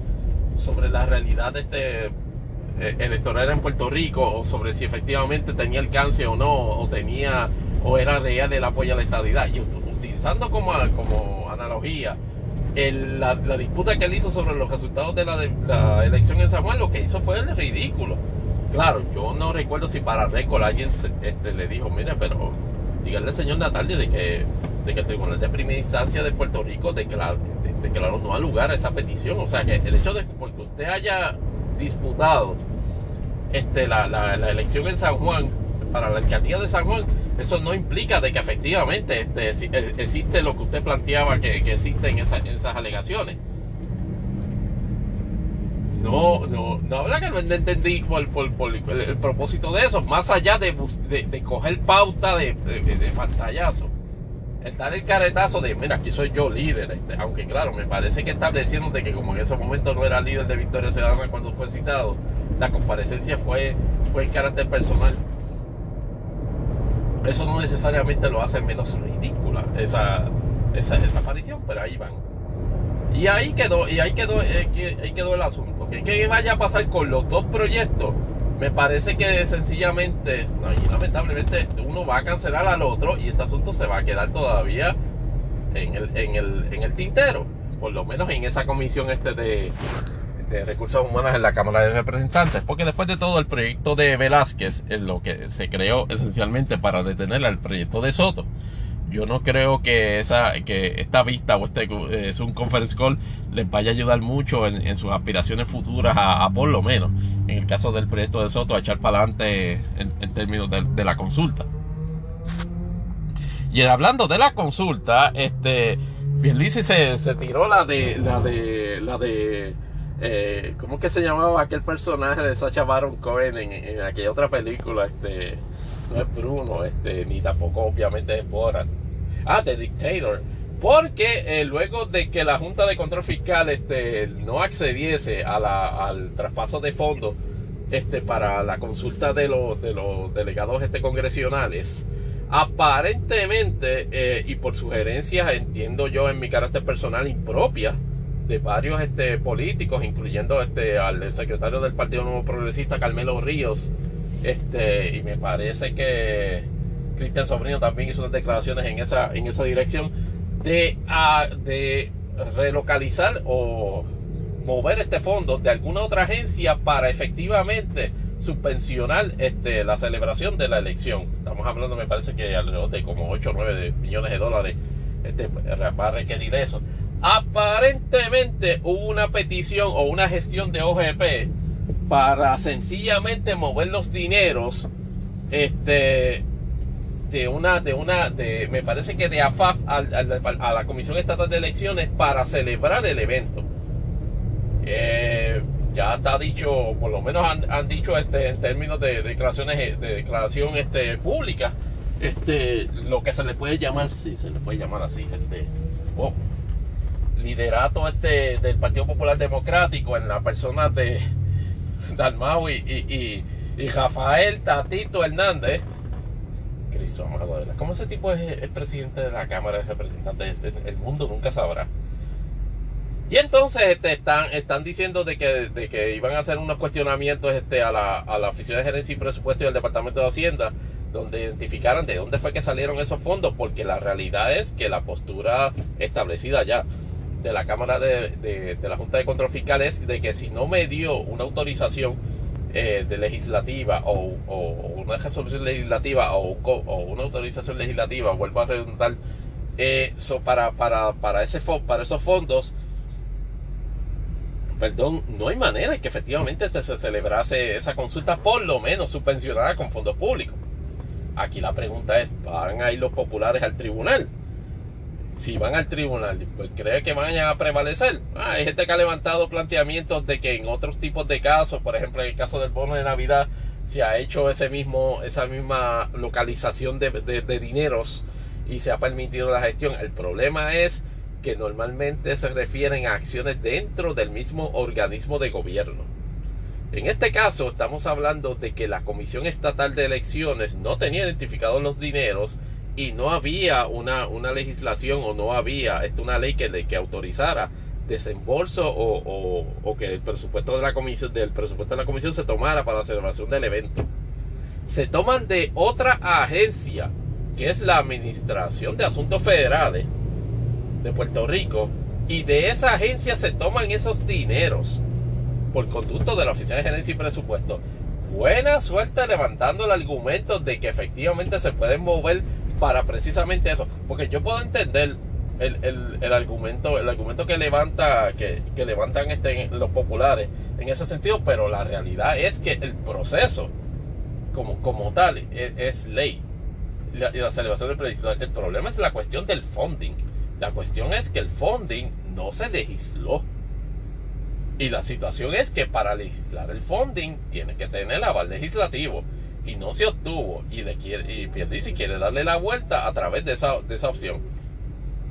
sobre la realidad de este eh, electoral en Puerto Rico o sobre si efectivamente tenía alcance o no, o tenía o era real el apoyo a la estadidad. Y utilizando como, como analogía la, disputa que él hizo sobre los resultados de la, elección en San Juan, lo que hizo fue el ridículo. Claro, yo no recuerdo si para récord alguien este, le dijo, mire, pero dígale al señor Natal de que, de que el Tribunal de Primera Instancia de Puerto Rico declaró, declaró no al lugar a esa petición. O sea que el hecho de que porque usted haya disputado este, la, la, elección en San Juan, para la alcaldía de San Juan, eso no implica de que efectivamente este, eh, existe lo que usted planteaba que, que existe en, esa, en, esas alegaciones. No, no, no habla que no entendí por, por, el, propósito de eso, más allá de, de, de coger pauta de, de pantallazo el dar el caretazo de, mira, aquí soy yo líder, este, aunque claro, me parece que establecieron de que como en ese momento no era líder de Victoria Ciudadana cuando fue citado, la comparecencia fue, fue en carácter personal. Eso no necesariamente lo hace menos ridícula esa, esa, aparición, pero ahí van. Y ahí quedó, y ahí quedó, eh, ahí quedó el asunto. ¿Qué vaya a pasar con los dos proyectos? me parece que sencillamente, y lamentablemente, uno va a cancelar al otro y este asunto se va a quedar todavía en el, en el, en el tintero, por lo menos en esa comisión este de, de recursos humanos en la Cámara de Representantes, porque después de todo el proyecto de Velázquez es lo que se creó esencialmente para detener al proyecto de Soto. Yo no creo que esa que esta vista o este es un conference call les vaya a ayudar mucho en, sus aspiraciones futuras a, por lo menos en el caso del proyecto de Soto a echar para adelante en, términos de, la consulta. Y hablando de la consulta este Pierluisi se, se tiró la de la de la de eh, ¿cómo que se llamaba aquel personaje de Sacha Baron Cohen en, en aquella otra película este no es Bruno, este, ni tampoco obviamente es Borat. Ah, The Dictator. Porque eh, luego de que la Junta de Control Fiscal este, no accediese a la, al traspaso de fondos este, para la consulta de los, de los delegados este, congresionales, aparentemente eh, y por sugerencias, entiendo yo en mi carácter personal impropia, de varios este, políticos, incluyendo este, al secretario del Partido Nuevo Progresista, Carmelo Ríos, este, y me parece que Cristian Sobrino también hizo unas declaraciones en esa, en esa dirección de, de relocalizar o mover este fondo de alguna otra agencia para efectivamente subvencionar este, la celebración de la elección. Estamos hablando, me parece que alrededor de como 8 o 9 millones de dólares este, va a requerir eso. Aparentemente hubo una petición o una gestión de OGP para sencillamente mover los dineros este de una, de una, de, me parece que de AFAF a, la Comisión Estatal de Elecciones para celebrar el evento. Eh, ya está dicho, por lo menos han, dicho este, en términos de, declaraciones de declaración este, pública, este, lo que se le puede llamar, si se le puede llamar así, este, oh, liderato este del Partido Popular Democrático en la persona de Dalmau y, y, Rafael Tatito Hernández Cristo amado, ¿verdad? ¿Cómo ese tipo es el presidente de la Cámara de Representantes? El mundo nunca sabrá. Y entonces este, están, están diciendo de que, de que iban a hacer unos cuestionamientos este, a, la, a la Oficina de Gerencia y Presupuesto y al Departamento de Hacienda, donde identificaran de dónde fue que salieron esos fondos, porque la realidad es que la postura establecida ya de la Cámara de, de, la Junta de Control de que si no me dio una autorización eh, de legislativa o, una resolución legislativa o, una autorización legislativa, vuelvo a redundar, eh, para, para, para, ese, para esos fondos, perdón, no hay manera que efectivamente se, se celebrase esa consulta, por lo menos subvencionada con fondos públicos. Aquí la pregunta es, ¿van a ir los populares al tribunal? Si van al tribunal, pues cree que vayan a prevalecer. Ah, hay gente que ha levantado planteamientos de que en otros tipos de casos, por ejemplo en el caso del bono de Navidad, se ha hecho ese mismo, esa misma localización de, de dineros y se ha permitido la gestión. El problema es que normalmente se refieren a acciones dentro del mismo organismo de gobierno. En este caso estamos hablando de que la Comisión Estatal de Elecciones no tenía identificados los dineros y no había una, una legislación o no había este, una ley que, que autorizara desembolso o, o, que el presupuesto de la comisión del presupuesto de la comisión se tomara para la celebración del evento. Se toman de otra agencia que es la administración de asuntos federales de Puerto Rico y de esa agencia se toman esos dineros por conducto de la oficina de gerencia y presupuesto. Buena suerte levantando el argumento de que efectivamente se pueden mover para precisamente eso. Porque yo puedo entender el, argumento, el argumento que levanta, que, levantan este, los populares en ese sentido, pero la realidad es que el proceso como, como tal e, es, ley. y la celebración del previsto. El problema es la cuestión del funding. La cuestión es que el funding no se legisló. Y la situación es que para legislar el funding tiene que tener aval legislativo y no se obtuvo y le quiere y Pierluisi quiere darle la vuelta a través de esa, de esa opción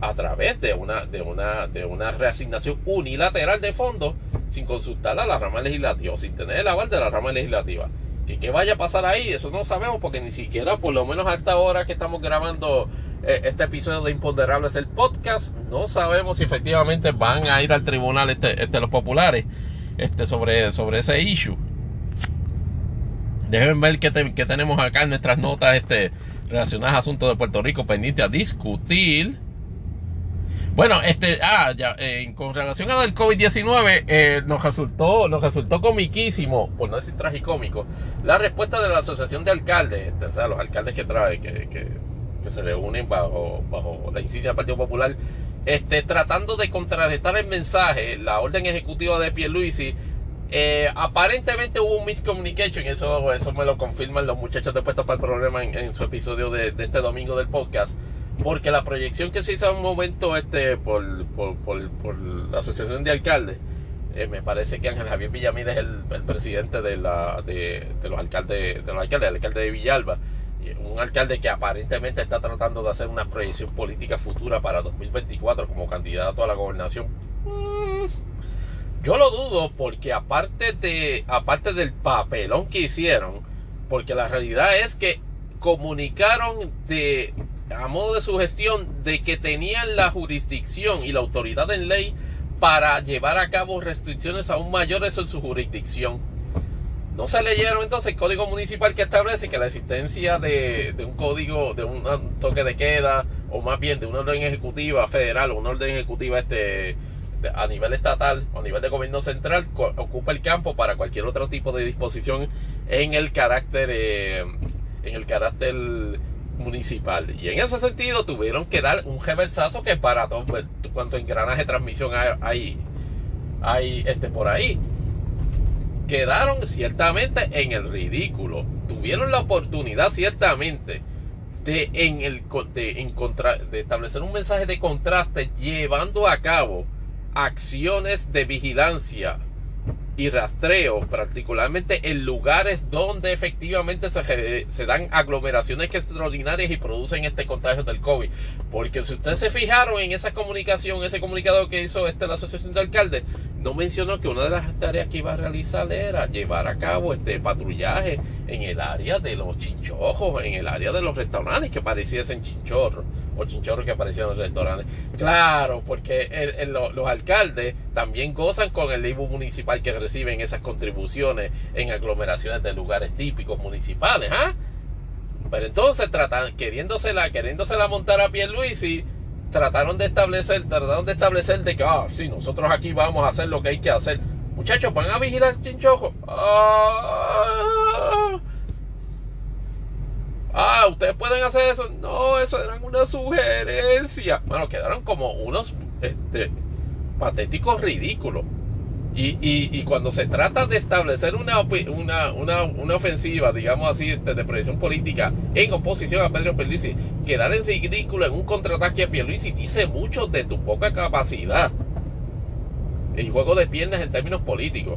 a través de una de una de una reasignación unilateral de fondos sin consultar a la rama legislativa sin tener el aval de la rama legislativa. Que qué vaya a pasar ahí eso no sabemos porque ni siquiera por lo menos a esta hora que estamos grabando eh, este episodio de Imponderables el podcast no sabemos si efectivamente van a ir al tribunal este, este los populares este sobre sobre ese issue Déjenme ver qué, tenemos acá en nuestras notas este, relacionadas a asuntos de Puerto Rico pendiente a discutir. Bueno, este, ah, ya, eh, con relación a del COVID-19, eh, nos resultó, nos resultó comiquísimo, por no decir tragicómico, la respuesta de la Asociación de Alcaldes, este, o sea, los alcaldes que trae, que, que, que, se reúnen bajo, bajo la insignia del Partido Popular, este, tratando de contrarrestar el mensaje, la orden ejecutiva de Pierluisi, eh, aparentemente hubo un miscommunication, eso, eso me lo confirman los muchachos de Puestos para el Problema en, su episodio de, este domingo del podcast. Porque la proyección que se hizo en un momento este por, la Asociación de Alcaldes, eh, me parece que Ángel Javier Villamil es el, presidente de, la, de, los alcaldes, de los alcaldes, el alcalde de Villalba. Un alcalde que aparentemente está tratando de hacer una proyección política futura para 2024 como candidato a la gobernación. Mm, yo lo dudo porque aparte de aparte del papelón que hicieron, porque la realidad es que comunicaron de a modo de su gestión de que tenían la jurisdicción y la autoridad en ley para llevar a cabo restricciones aún mayores en su jurisdicción. No se leyeron entonces el código municipal que establece que la existencia de, de un código, de un toque de queda, o más bien de una orden ejecutiva federal o una orden ejecutiva este a nivel estatal o a nivel de gobierno central ocupa el campo para cualquier otro tipo de disposición en el carácter eh, en el carácter municipal. Y en ese sentido tuvieron que dar un reversazo que para todo pues, cuanto engranaje de transmisión hay, hay este por ahí. Quedaron ciertamente en el ridículo. Tuvieron la oportunidad ciertamente de en el de, de establecer un mensaje de contraste llevando a cabo acciones de vigilancia y rastreo, particularmente en lugares donde efectivamente se, dan aglomeraciones extraordinarias y producen este contagio del COVID. Porque si ustedes se fijaron en esa comunicación, ese comunicado que hizo este, la Asociación de Alcaldes, no mencionó que una de las tareas que iba a realizar era llevar a cabo este patrullaje en el área de los chinchojos, en el área de los restaurantes que pareciesen chinchorros o chinchorros que aparecían en restaurantes. Claro, porque los alcaldes también gozan con el IBU municipal que reciben esas contribuciones en aglomeraciones de lugares típicos municipales, ¿ah? Pero entonces tratan, queriéndosela, queriéndosela montar a Pierluisi, trataron de establecer, trataron de establecer de que, ah, sí, nosotros aquí vamos a hacer lo que hay que hacer. Muchachos, van a vigilar chinchojo. Ah, ah, ustedes pueden hacer eso. No, eso era una sugerencia. Bueno, quedaron como unos este, patéticos ridículos. Y, y, cuando se trata de establecer una, una, una, una ofensiva, digamos así, de, de proyección política en oposición a Pedro Pierluisi, quedar en ridículo en un contraataque a Pierluisi dice mucho de tu poca capacidad. El juego de piernas en términos políticos.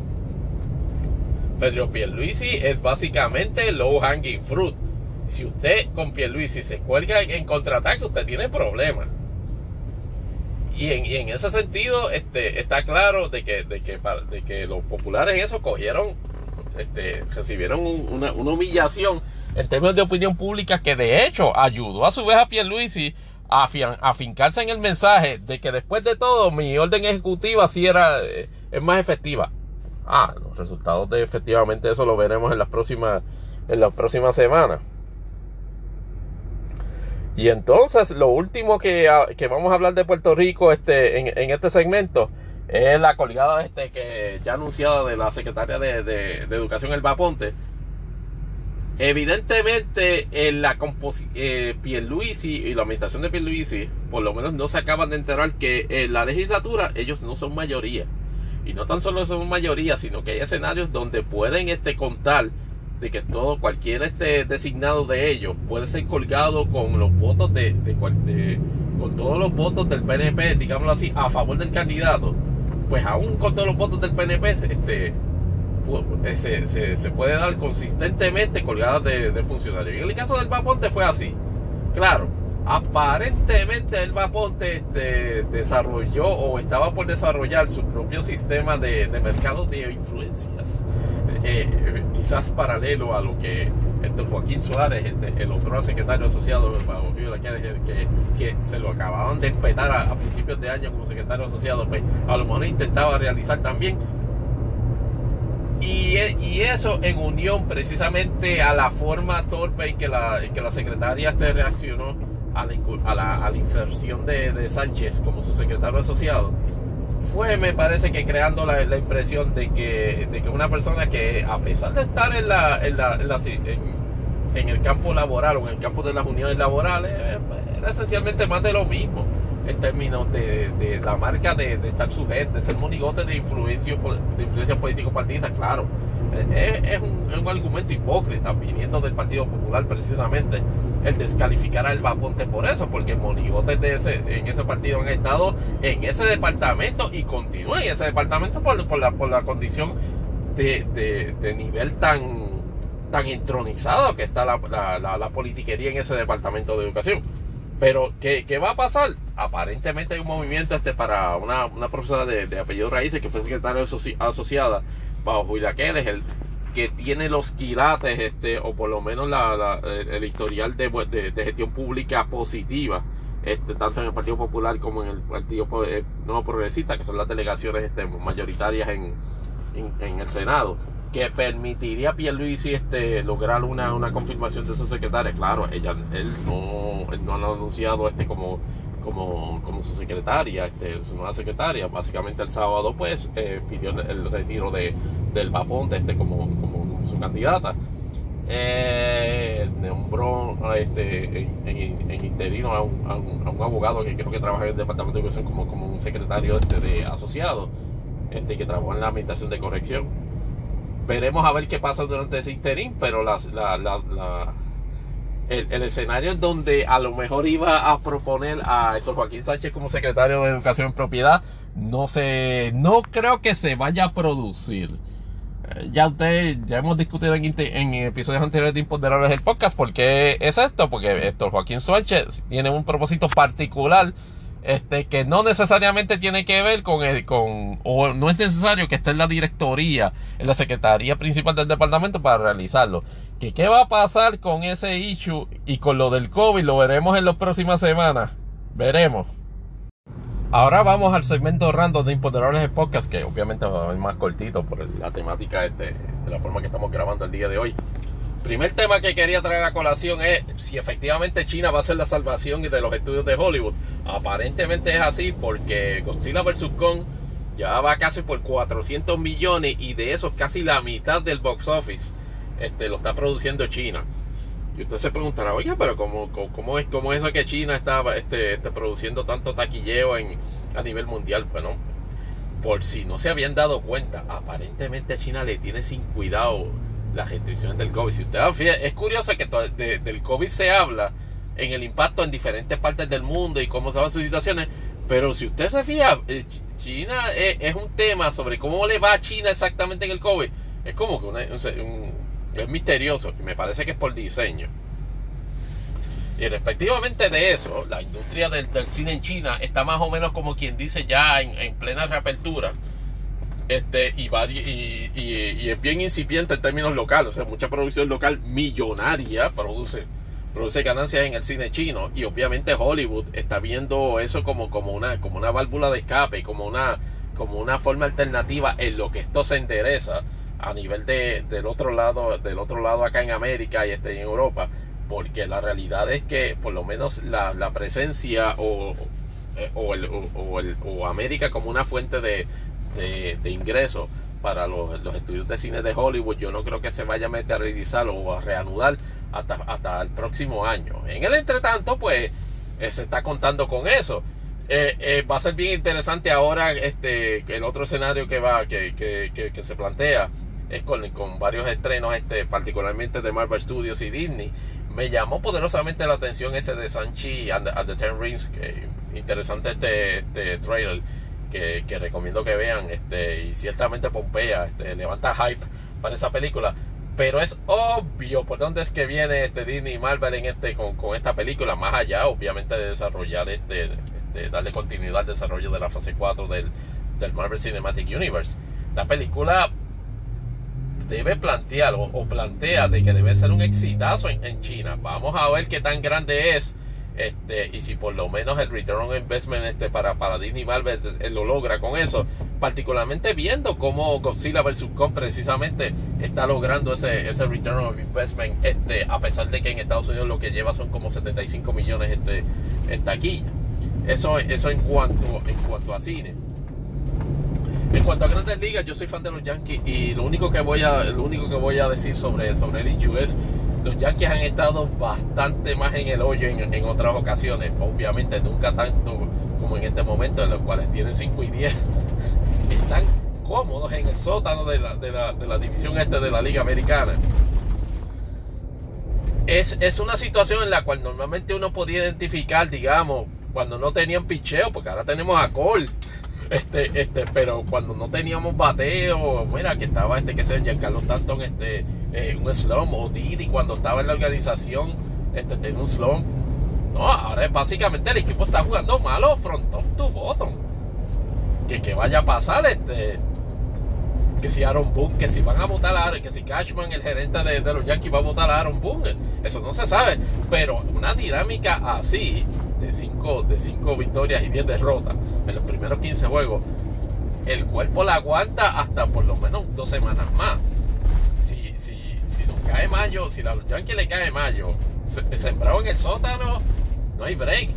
Pedro Pierluisi es básicamente low hanging fruit. Si usted con Pierluisi se cuelga en contraataque, usted tiene problemas. Y en, ese sentido, este, está claro de que, de que, de que los populares eso cogieron, este, recibieron una, humillación en términos de opinión pública que de hecho ayudó a su vez a Pierluisi a afincarse en el mensaje de que después de todo mi orden ejecutiva sí era eh, es más efectiva. Ah, los resultados de efectivamente eso lo veremos en las próximas en las próximas semanas. Y entonces, lo último que, ah, que, vamos a hablar de Puerto Rico este, en, este segmento es la colgada este, que ya anunciada de la secretaria de, de, Educación, Elba Ponte. Evidentemente, en la eh, Pierluisi y la administración de Pierluisi, por lo menos no se acaban de enterar que en la legislatura ellos no son mayoría. Y no tan solo son mayoría, sino que hay escenarios donde pueden este, contar de que todo, cualquier este designado de ellos puede ser colgado con los votos de, de, con todos los votos del PNP, digámoslo así, a favor del candidato, pues aún con todos los votos del PNP, este eh, se, se, puede dar consistentemente colgadas de, de, funcionarios. en el caso del Vaponte fue así. Claro, aparentemente el Vaponte este, desarrolló o estaba por desarrollar su propio sistema de, de mercado de influencias. Eh, quizás paralelo a lo que Héctor Joaquín Suárez, este, el otro secretario asociado, que, que se lo acababan de espetar a, principios de año como secretario asociado, pues a lo mejor intentaba realizar también. Y, y, eso en unión precisamente a la forma torpe en que la, que la secretaria este reaccionó a la, a la, inserción de, de Sánchez como su secretario asociado fue, me parece que creando la, impresión de que, de que una persona que a pesar de estar en, la, en, la, en, el campo laboral o en el campo de las uniones laborales, pues, era esencialmente más de lo mismo en términos de, la marca de, estar sujeto, de ser monigote de influencia, de influencia político partidista, claro es, un, argumento hipócrita viniendo del Partido Popular precisamente el descalificar al Vaponte por eso, porque monigotes de ese, en ese partido han estado en ese departamento y continúan en ese departamento por, por, la, por la condición de, de, nivel tan, tan entronizado que está la, la, la, politiquería en ese departamento de educación. Pero, ¿qué, ¿qué, va a pasar? Aparentemente hay un movimiento este para una, una profesora de, de apellido Raíces que fue secretaria asociada bajo es el que tiene los quilates, este, o por lo menos la, el, historial de, gestión pública positiva, este, tanto en el Partido Popular como en el Partido eh, Nuevo Progresista, que son las delegaciones este, mayoritarias en, en, el Senado, que permitiría a Pierluisi este, lograr una, una confirmación de su secretaria. Claro, ella, él no, no ha anunciado este como como, como su secretaria, este, su nueva secretaria. Básicamente el sábado pues eh, pidió el, retiro de, del Vapón de este como, como, su candidata. Eh, nombró este, en, interino a un, a, un, abogado que creo que trabaja en el departamento de educación como, como un secretario este, de asociado, este, que trabajó en la administración de corrección. Veremos a ver qué pasa durante ese interín, pero la, la el, escenario en donde a lo mejor iba a proponer a Héctor Joaquín Sánchez como secretario de Educación en Propiedad, no sé, no creo que se vaya a producir. Eh, ya ustedes, ya hemos discutido en, episodios anteriores de Imponderables del podcast, ¿por qué es esto? Porque Héctor Joaquín Sánchez tiene un propósito particular este, que no necesariamente tiene que ver con, el, con, o no es necesario que esté en la directoría, en la secretaría principal del departamento para realizarlo. Que qué va a pasar con ese issue y con lo del COVID lo veremos en las próximas semanas. Veremos. Ahora vamos al segmento random de Imponderables de Podcast, que obviamente va a ser más cortito por la temática este, de la forma que estamos grabando el día de hoy. Primer tema que quería traer a colación es si efectivamente China va a ser la salvación de los estudios de Hollywood. Aparentemente es así porque Godzilla vs. Kong ya va casi por 400 millones y de esos casi la mitad del box office este, lo está produciendo China. Y usted se preguntará, oye, pero ¿cómo, cómo, es, cómo eso que China está este, este, produciendo tanto taquilleo a nivel mundial? Bueno, por si no se habían dado cuenta, aparentemente a China le tiene sin cuidado las restricciones del COVID. Si usted es curioso que del COVID se habla en el impacto en diferentes partes del mundo y cómo se van sus situaciones, pero si usted se fija, eh, China es, un tema sobre cómo le va a China exactamente en el COVID. Es como que es misterioso me parece que es por diseño. Y respectivamente de eso, la industria del, cine en China está más o menos como quien dice ya en, plena reapertura. Este, y, va, y, y, es bien incipiente en términos locales. O sea, mucha producción local millonaria produce, produce ganancias en el cine chino. Y obviamente Hollywood está viendo eso como, como, una, como una válvula de escape, como una, como una forma alternativa en lo que esto se endereza a nivel de, del otro lado, del otro lado acá en América y este en Europa, porque la realidad es que por lo menos la, la presencia o, eh, o, el, o, el, o, América como una fuente de, de, de ingresos para los, los, estudios de cine de Hollywood, yo no creo que se vaya a materializar o a reanudar hasta, hasta el próximo año. En el entretanto, pues eh, se está contando con eso. Eh, eh, va a ser bien interesante ahora este el otro escenario que va que, que, que, se plantea es con, con, varios estrenos, este, particularmente de Marvel Studios y Disney. Me llamó poderosamente la atención ese de Sanchi and, the Ten Rings. Interesante este, este trailer que, recomiendo que vean. Este, y ciertamente Pompea este, levanta hype para esa película. Pero es obvio por dónde es que viene este Disney Marvel en este, con, con esta película. Más allá, obviamente, de desarrollar este, este darle continuidad al desarrollo de la fase 4 del, del Marvel Cinematic Universe. La película debe plantear o, plantea de que debe ser un exitazo en, China. Vamos a ver qué tan grande es. Este, y si por lo menos el return on investment este para, para Disney Marvel eh, lo logra con eso, particularmente viendo cómo Godzilla vs. Kong precisamente está logrando ese, ese return on investment, este, a pesar de que en Estados Unidos lo que lleva son como 75 millones este, en taquilla. Eso, eso en cuanto, en cuanto a cine. En cuanto a grandes ligas, yo soy fan de los Yankees y lo único que voy a, lo único que voy a decir sobre, sobre el es los Yankees han estado bastante más en el hoyo en, otras ocasiones. Obviamente nunca tanto como en este momento, en los cuales tienen 5 y 10. Están cómodos en el sótano de la, de la, división este de la Liga Americana. Es, es, una situación en la cual normalmente uno podía identificar, digamos, cuando no tenían picheo, porque ahora tenemos a Cole este, este, pero cuando no teníamos bateo, mira que estaba este que se Giancarlo Stanton, este, eh, un slump, o Didi cuando estaba en la organización, este, tenía un slump. No, ahora básicamente el equipo está jugando malo, front top to bottom. Que, que vaya a pasar, este, que si Aaron Boone, que si van a votar a que si Cashman, el gerente de, de los Yankees, va a votar a Aaron Boone, eso no se sabe. Pero una dinámica así, de 5 de cinco victorias y 10 derrotas en los primeros 15 juegos, el cuerpo la aguanta hasta por lo menos dos semanas más. Si, si, si nos cae mayo, si a los Yankees le cae mayo, sembrado en el sótano, no hay break.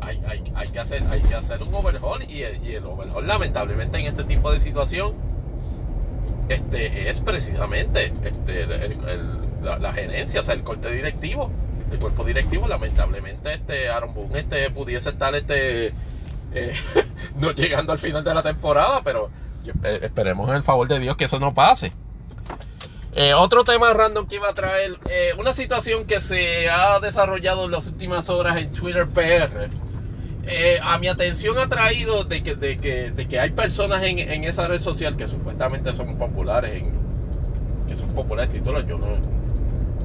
Hay, hay, hay, que, hacer, hay que hacer un overhaul y, el overhaul lamentablemente en este tipo de situación este, es precisamente este, la gerencia, o sea, el corte directivo el cuerpo directivo lamentablemente este Aaron Boone este pudiese estar este eh, no llegando al final de la temporada pero eh, esperemos en el favor de Dios que eso no pase. Eh, otro tema random que iba a traer una situación que se ha desarrollado en las últimas horas en Twitter PR a mi atención ha traído de que, de que, de que hay personas en, en, esa red social que supuestamente son populares en, que son populares títulos yo no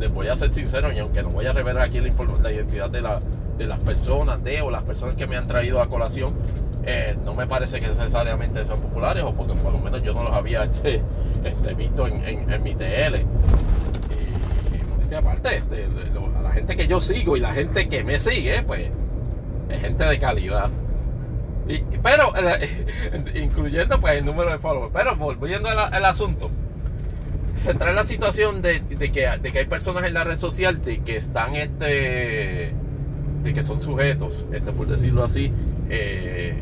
les voy a ser sincero y aunque no voy a revelar aquí la, la identidad de, la, de, las personas, de o las personas que me han traído a colación, eh, no me parece que necesariamente sean populares o porque por lo menos yo no los había este, este visto en, en, mi TL. Y este, aparte, este, a la gente que yo sigo y la gente que me sigue, pues es gente de calidad. Y, pero, incluyendo pues el número de followers. Pero volviendo al asunto se trae la situación de, que, hay personas en la red social que están este de que son sujetos, este, por decirlo así, eh,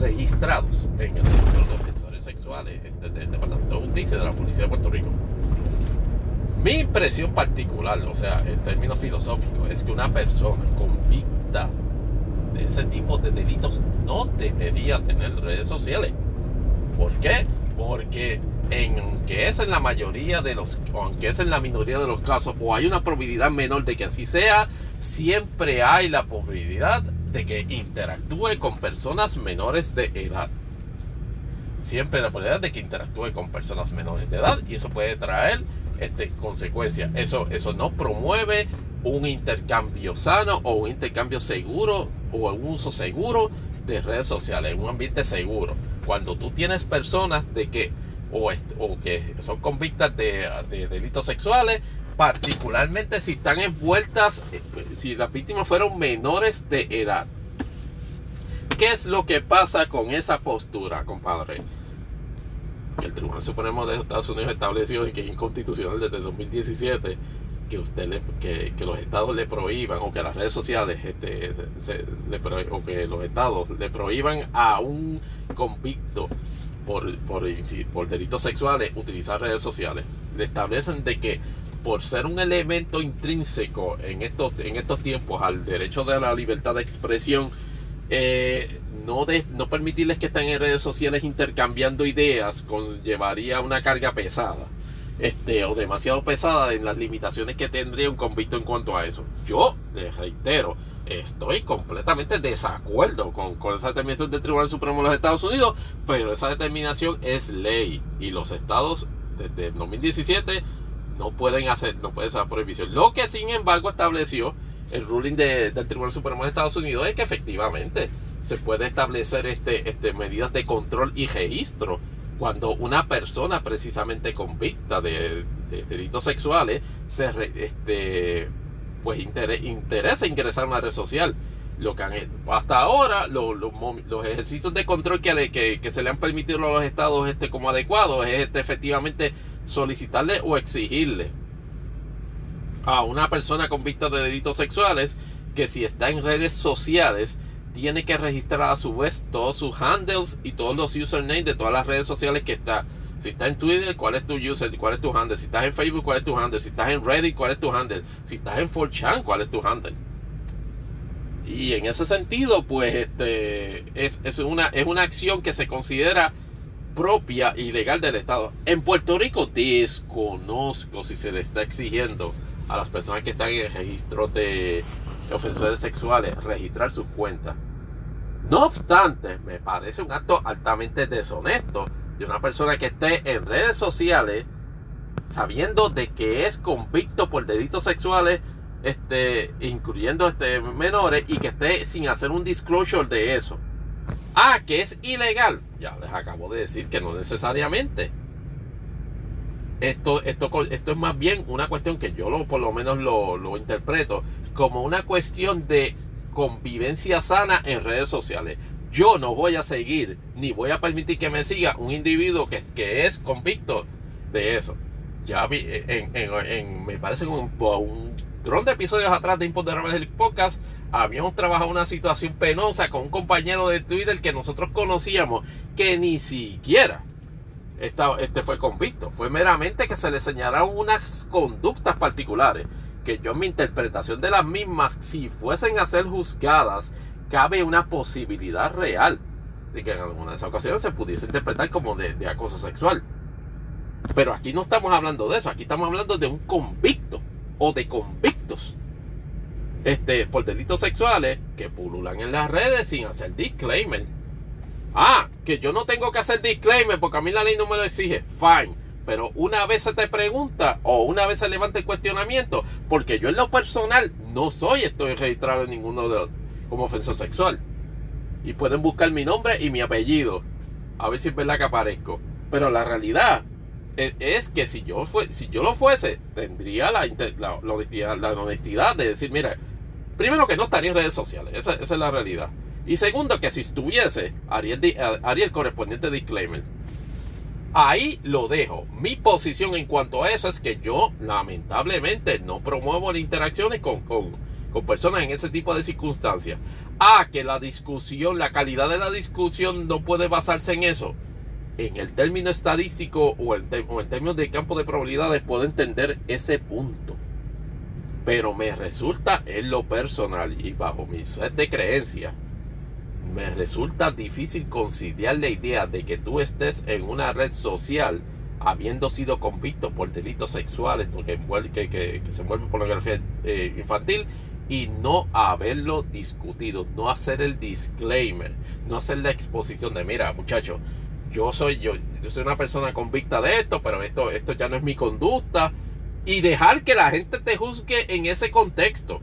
registrados en el registro de defensores sexuales este, del Departamento de Justicia de la Policía de Puerto Rico. Mi impresión particular, o sea, en términos filosóficos, es que una persona convicta de ese tipo de delitos no debería tener redes sociales. ¿Por qué? Porque en que es en la mayoría de los, aunque es en la minoría de los casos, o hay una probabilidad menor de que así sea, siempre hay la probabilidad de que interactúe con personas menores de edad. Siempre la probabilidad de que interactúe con personas menores de edad y eso puede traer este, consecuencias. Eso, eso no promueve un intercambio sano o un intercambio seguro o un uso seguro de redes sociales, un ambiente seguro. Cuando tú tienes personas de que o, que son convictas de, delitos sexuales, particularmente si están envueltas, eh, si las víctimas fueron menores de edad. ¿Qué es lo que pasa con esa postura, compadre? Que el Tribunal Supremo de Estados Unidos estableció que es inconstitucional desde 2017 que usted que, los estados le prohíban o que las redes sociales este, o que los estados le prohíban a un convicto por, por, delitos sexuales utilizar redes sociales. Le establecen de que por ser un elemento intrínseco en estos, en estos tiempos al derecho de la libertad de expresión, eh, no, de, no permitirles que estén en redes sociales intercambiando ideas conllevaría una carga pesada. Este, o demasiado pesada en las limitaciones que tendría un convicto en cuanto a eso. Yo les reitero, estoy completamente desacuerdo con, esa determinación del Tribunal Supremo de los Estados Unidos, pero esa determinación es ley y los estados desde el 2017 no pueden hacer, no pueden hacer prohibición. Lo que sin embargo estableció el ruling del Tribunal Supremo de Estados Unidos es que efectivamente se puede establecer este, este, medidas de control y registro cuando una persona precisamente convicta de, delitos sexuales se este, pues interesa ingresar a una red social. Lo que han, hasta ahora los ejercicios de control que, que, se le han permitido a los estados este, como adecuados es este, efectivamente solicitarle o exigirle a una persona convicta de delitos sexuales que si está en redes sociales tiene que registrar a su vez todos sus handles y todos los usernames de todas las redes sociales que está. Si estás en Twitter, ¿cuál es tu user? ¿Cuál es tu handle? Si estás en Facebook, ¿cuál es tu handle? Si estás en Reddit, ¿cuál es tu handle? Si estás en 4chan, ¿cuál es tu handle? Y en ese sentido, pues este es, es, una, es una acción que se considera propia y legal del Estado. En Puerto Rico desconozco si se le está exigiendo a las personas que están en el registro de ofensores sexuales registrar sus cuentas. No obstante, me parece un acto altamente deshonesto de una persona que esté en redes sociales sabiendo de que es convicto por delitos sexuales, este, incluyendo este, menores, y que esté sin hacer un disclosure de eso. Ah, que es ilegal. Ya les acabo de decir que no necesariamente. Esto, esto, esto es más bien una cuestión que yo lo, por lo menos lo, lo interpreto como una cuestión de convivencia sana en redes sociales. Yo no voy a seguir ni voy a permitir que me siga un individuo que, que es convicto de eso. Ya vi, en, en, me parece un, un dron de episodios atrás de Imponderables Podcast habíamos trabajado una situación penosa con un compañero de Twitter que nosotros conocíamos que ni siquiera este fue convicto. Fue meramente que se le señalaron unas conductas particulares que yo en mi interpretación de las mismas, si fuesen a ser juzgadas, cabe una posibilidad real de que en alguna de esas ocasiones se pudiese interpretar como de, acoso sexual. Pero aquí no estamos hablando de eso, aquí estamos hablando de un convicto o de convictos este, por delitos sexuales que pululan en las redes sin hacer disclaimer. Ah, que yo no tengo que hacer disclaimer porque a mí la ley no me lo exige. Fine. Pero una vez se te pregunta o una vez se levanta el cuestionamiento, porque yo en lo personal no soy, estoy registrado en ninguno de como ofensor sexual. Y pueden buscar mi nombre y mi apellido. A ver si es verdad que aparezco. Pero la realidad es, que si yo, fue, si yo lo fuese, tendría la, la, honestidad, la, honestidad, de decir, mira, primero que no estaría en redes sociales. Esa, esa es la realidad. Y segundo, que si estuviese, haría el, haría el correspondiente disclaimer Ahí lo dejo. Mi posición en cuanto a eso es que yo lamentablemente no promuevo las interacciones con, con personas en ese tipo de circunstancias. Ah, que la discusión, la calidad de la discusión no puede basarse en eso. En el término estadístico o en, o en términos de campo de probabilidades puedo entender ese punto. Pero me resulta en lo personal y bajo mi set de creencia me resulta difícil conciliar la idea de que tú estés en una red social habiendo sido convicto por delitos sexuales que, que, que se envuelve pornografía eh, infantil y no haberlo discutido, no hacer el disclaimer, no hacer la exposición de mira muchacho, yo soy yo, yo soy una persona convicta de esto, pero esto, esto ya no es mi conducta y dejar que la gente te juzgue en ese contexto.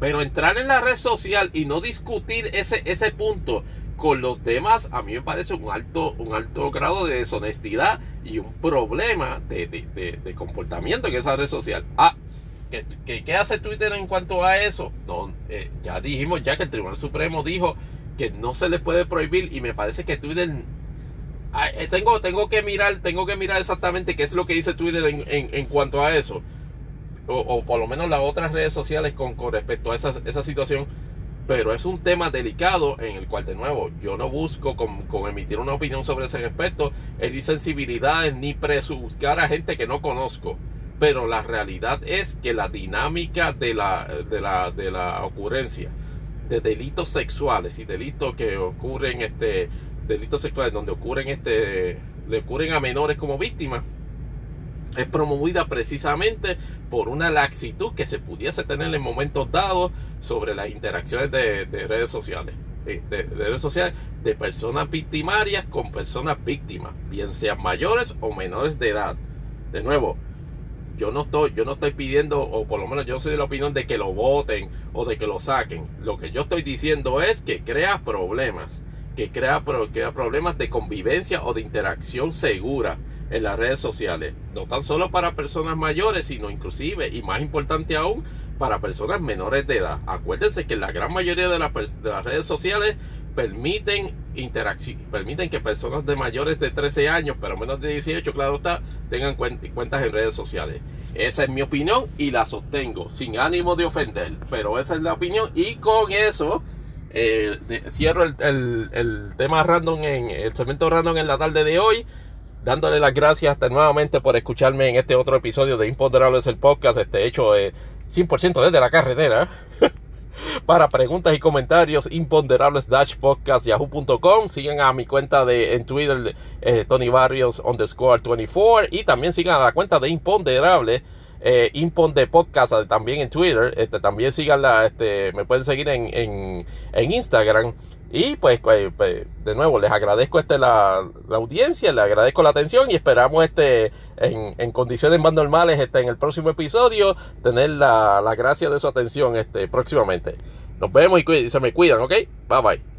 Pero entrar en la red social y no discutir ese, ese punto con los demás, a mí me parece un alto, un alto grado de deshonestidad y un problema de, de, comportamiento en esa red social. Ah, ¿qué, ¿qué, hace Twitter en cuanto a eso? Eh, ya dijimos ya que el Tribunal Supremo dijo que no se le puede prohibir y me parece que Twitter eh, tengo, tengo que mirar, tengo que mirar exactamente qué es lo que dice Twitter en, en, en cuanto a eso o, por lo menos las otras redes sociales con, respecto a esa, esa, situación. Pero es un tema delicado en el cual, de nuevo, yo no busco con, con emitir una opinión sobre ese respecto, ni sensibilidades, ni presuzgar a gente que no conozco. Pero la realidad es que la dinámica de la, de la, de la ocurrencia de delitos sexuales y delitos que ocurren, este, delitos sexuales donde ocurren, este, le ocurren a menores como víctimas, es promovida precisamente por una laxitud que se pudiese tener en momentos dados sobre las interacciones de, redes sociales. Eh, de, redes sociales de personas victimarias con personas víctimas, bien sean mayores o menores de edad. De nuevo, yo no estoy, yo no estoy pidiendo, o por lo menos yo soy de la opinión de que lo voten o de que lo saquen. Lo que yo estoy diciendo es que crea problemas, que crea, crea problemas de convivencia o de interacción segura en las redes sociales, no tan solo para personas mayores, sino inclusive, y más importante aún, para personas menores de edad. Acuérdense que la gran mayoría de, de las redes sociales permiten permiten que personas de mayores de 13 años, pero menos de 18, claro está, tengan cuentas en redes sociales. Esa es mi opinión y la sostengo, sin ánimo de ofender, pero esa es la opinión y con eso eh, cierro el, el, el, tema random en el segmento random en la tarde de hoy dándole las gracias hasta nuevamente por escucharme en este otro episodio de Imponderables el podcast, este hecho eh, 100% desde la carretera. Para preguntas y comentarios, imponderables-podcast.yahoo.com. Sigan a mi cuenta de en Twitter, eh, Tony Barrios underscore 24. Y también sigan a la cuenta de Imponderable, eh, Podcast, también en Twitter. Este, también síganla, este, me pueden seguir en, en, en Instagram. Y pues, pues, pues, de nuevo, les agradezco este, la, la, audiencia, les agradezco la atención y esperamos este, en, en condiciones más normales este, en el próximo episodio tener la, la gracia de su atención este, próximamente. Nos vemos y se me cuidan, ¿ok? Bye bye.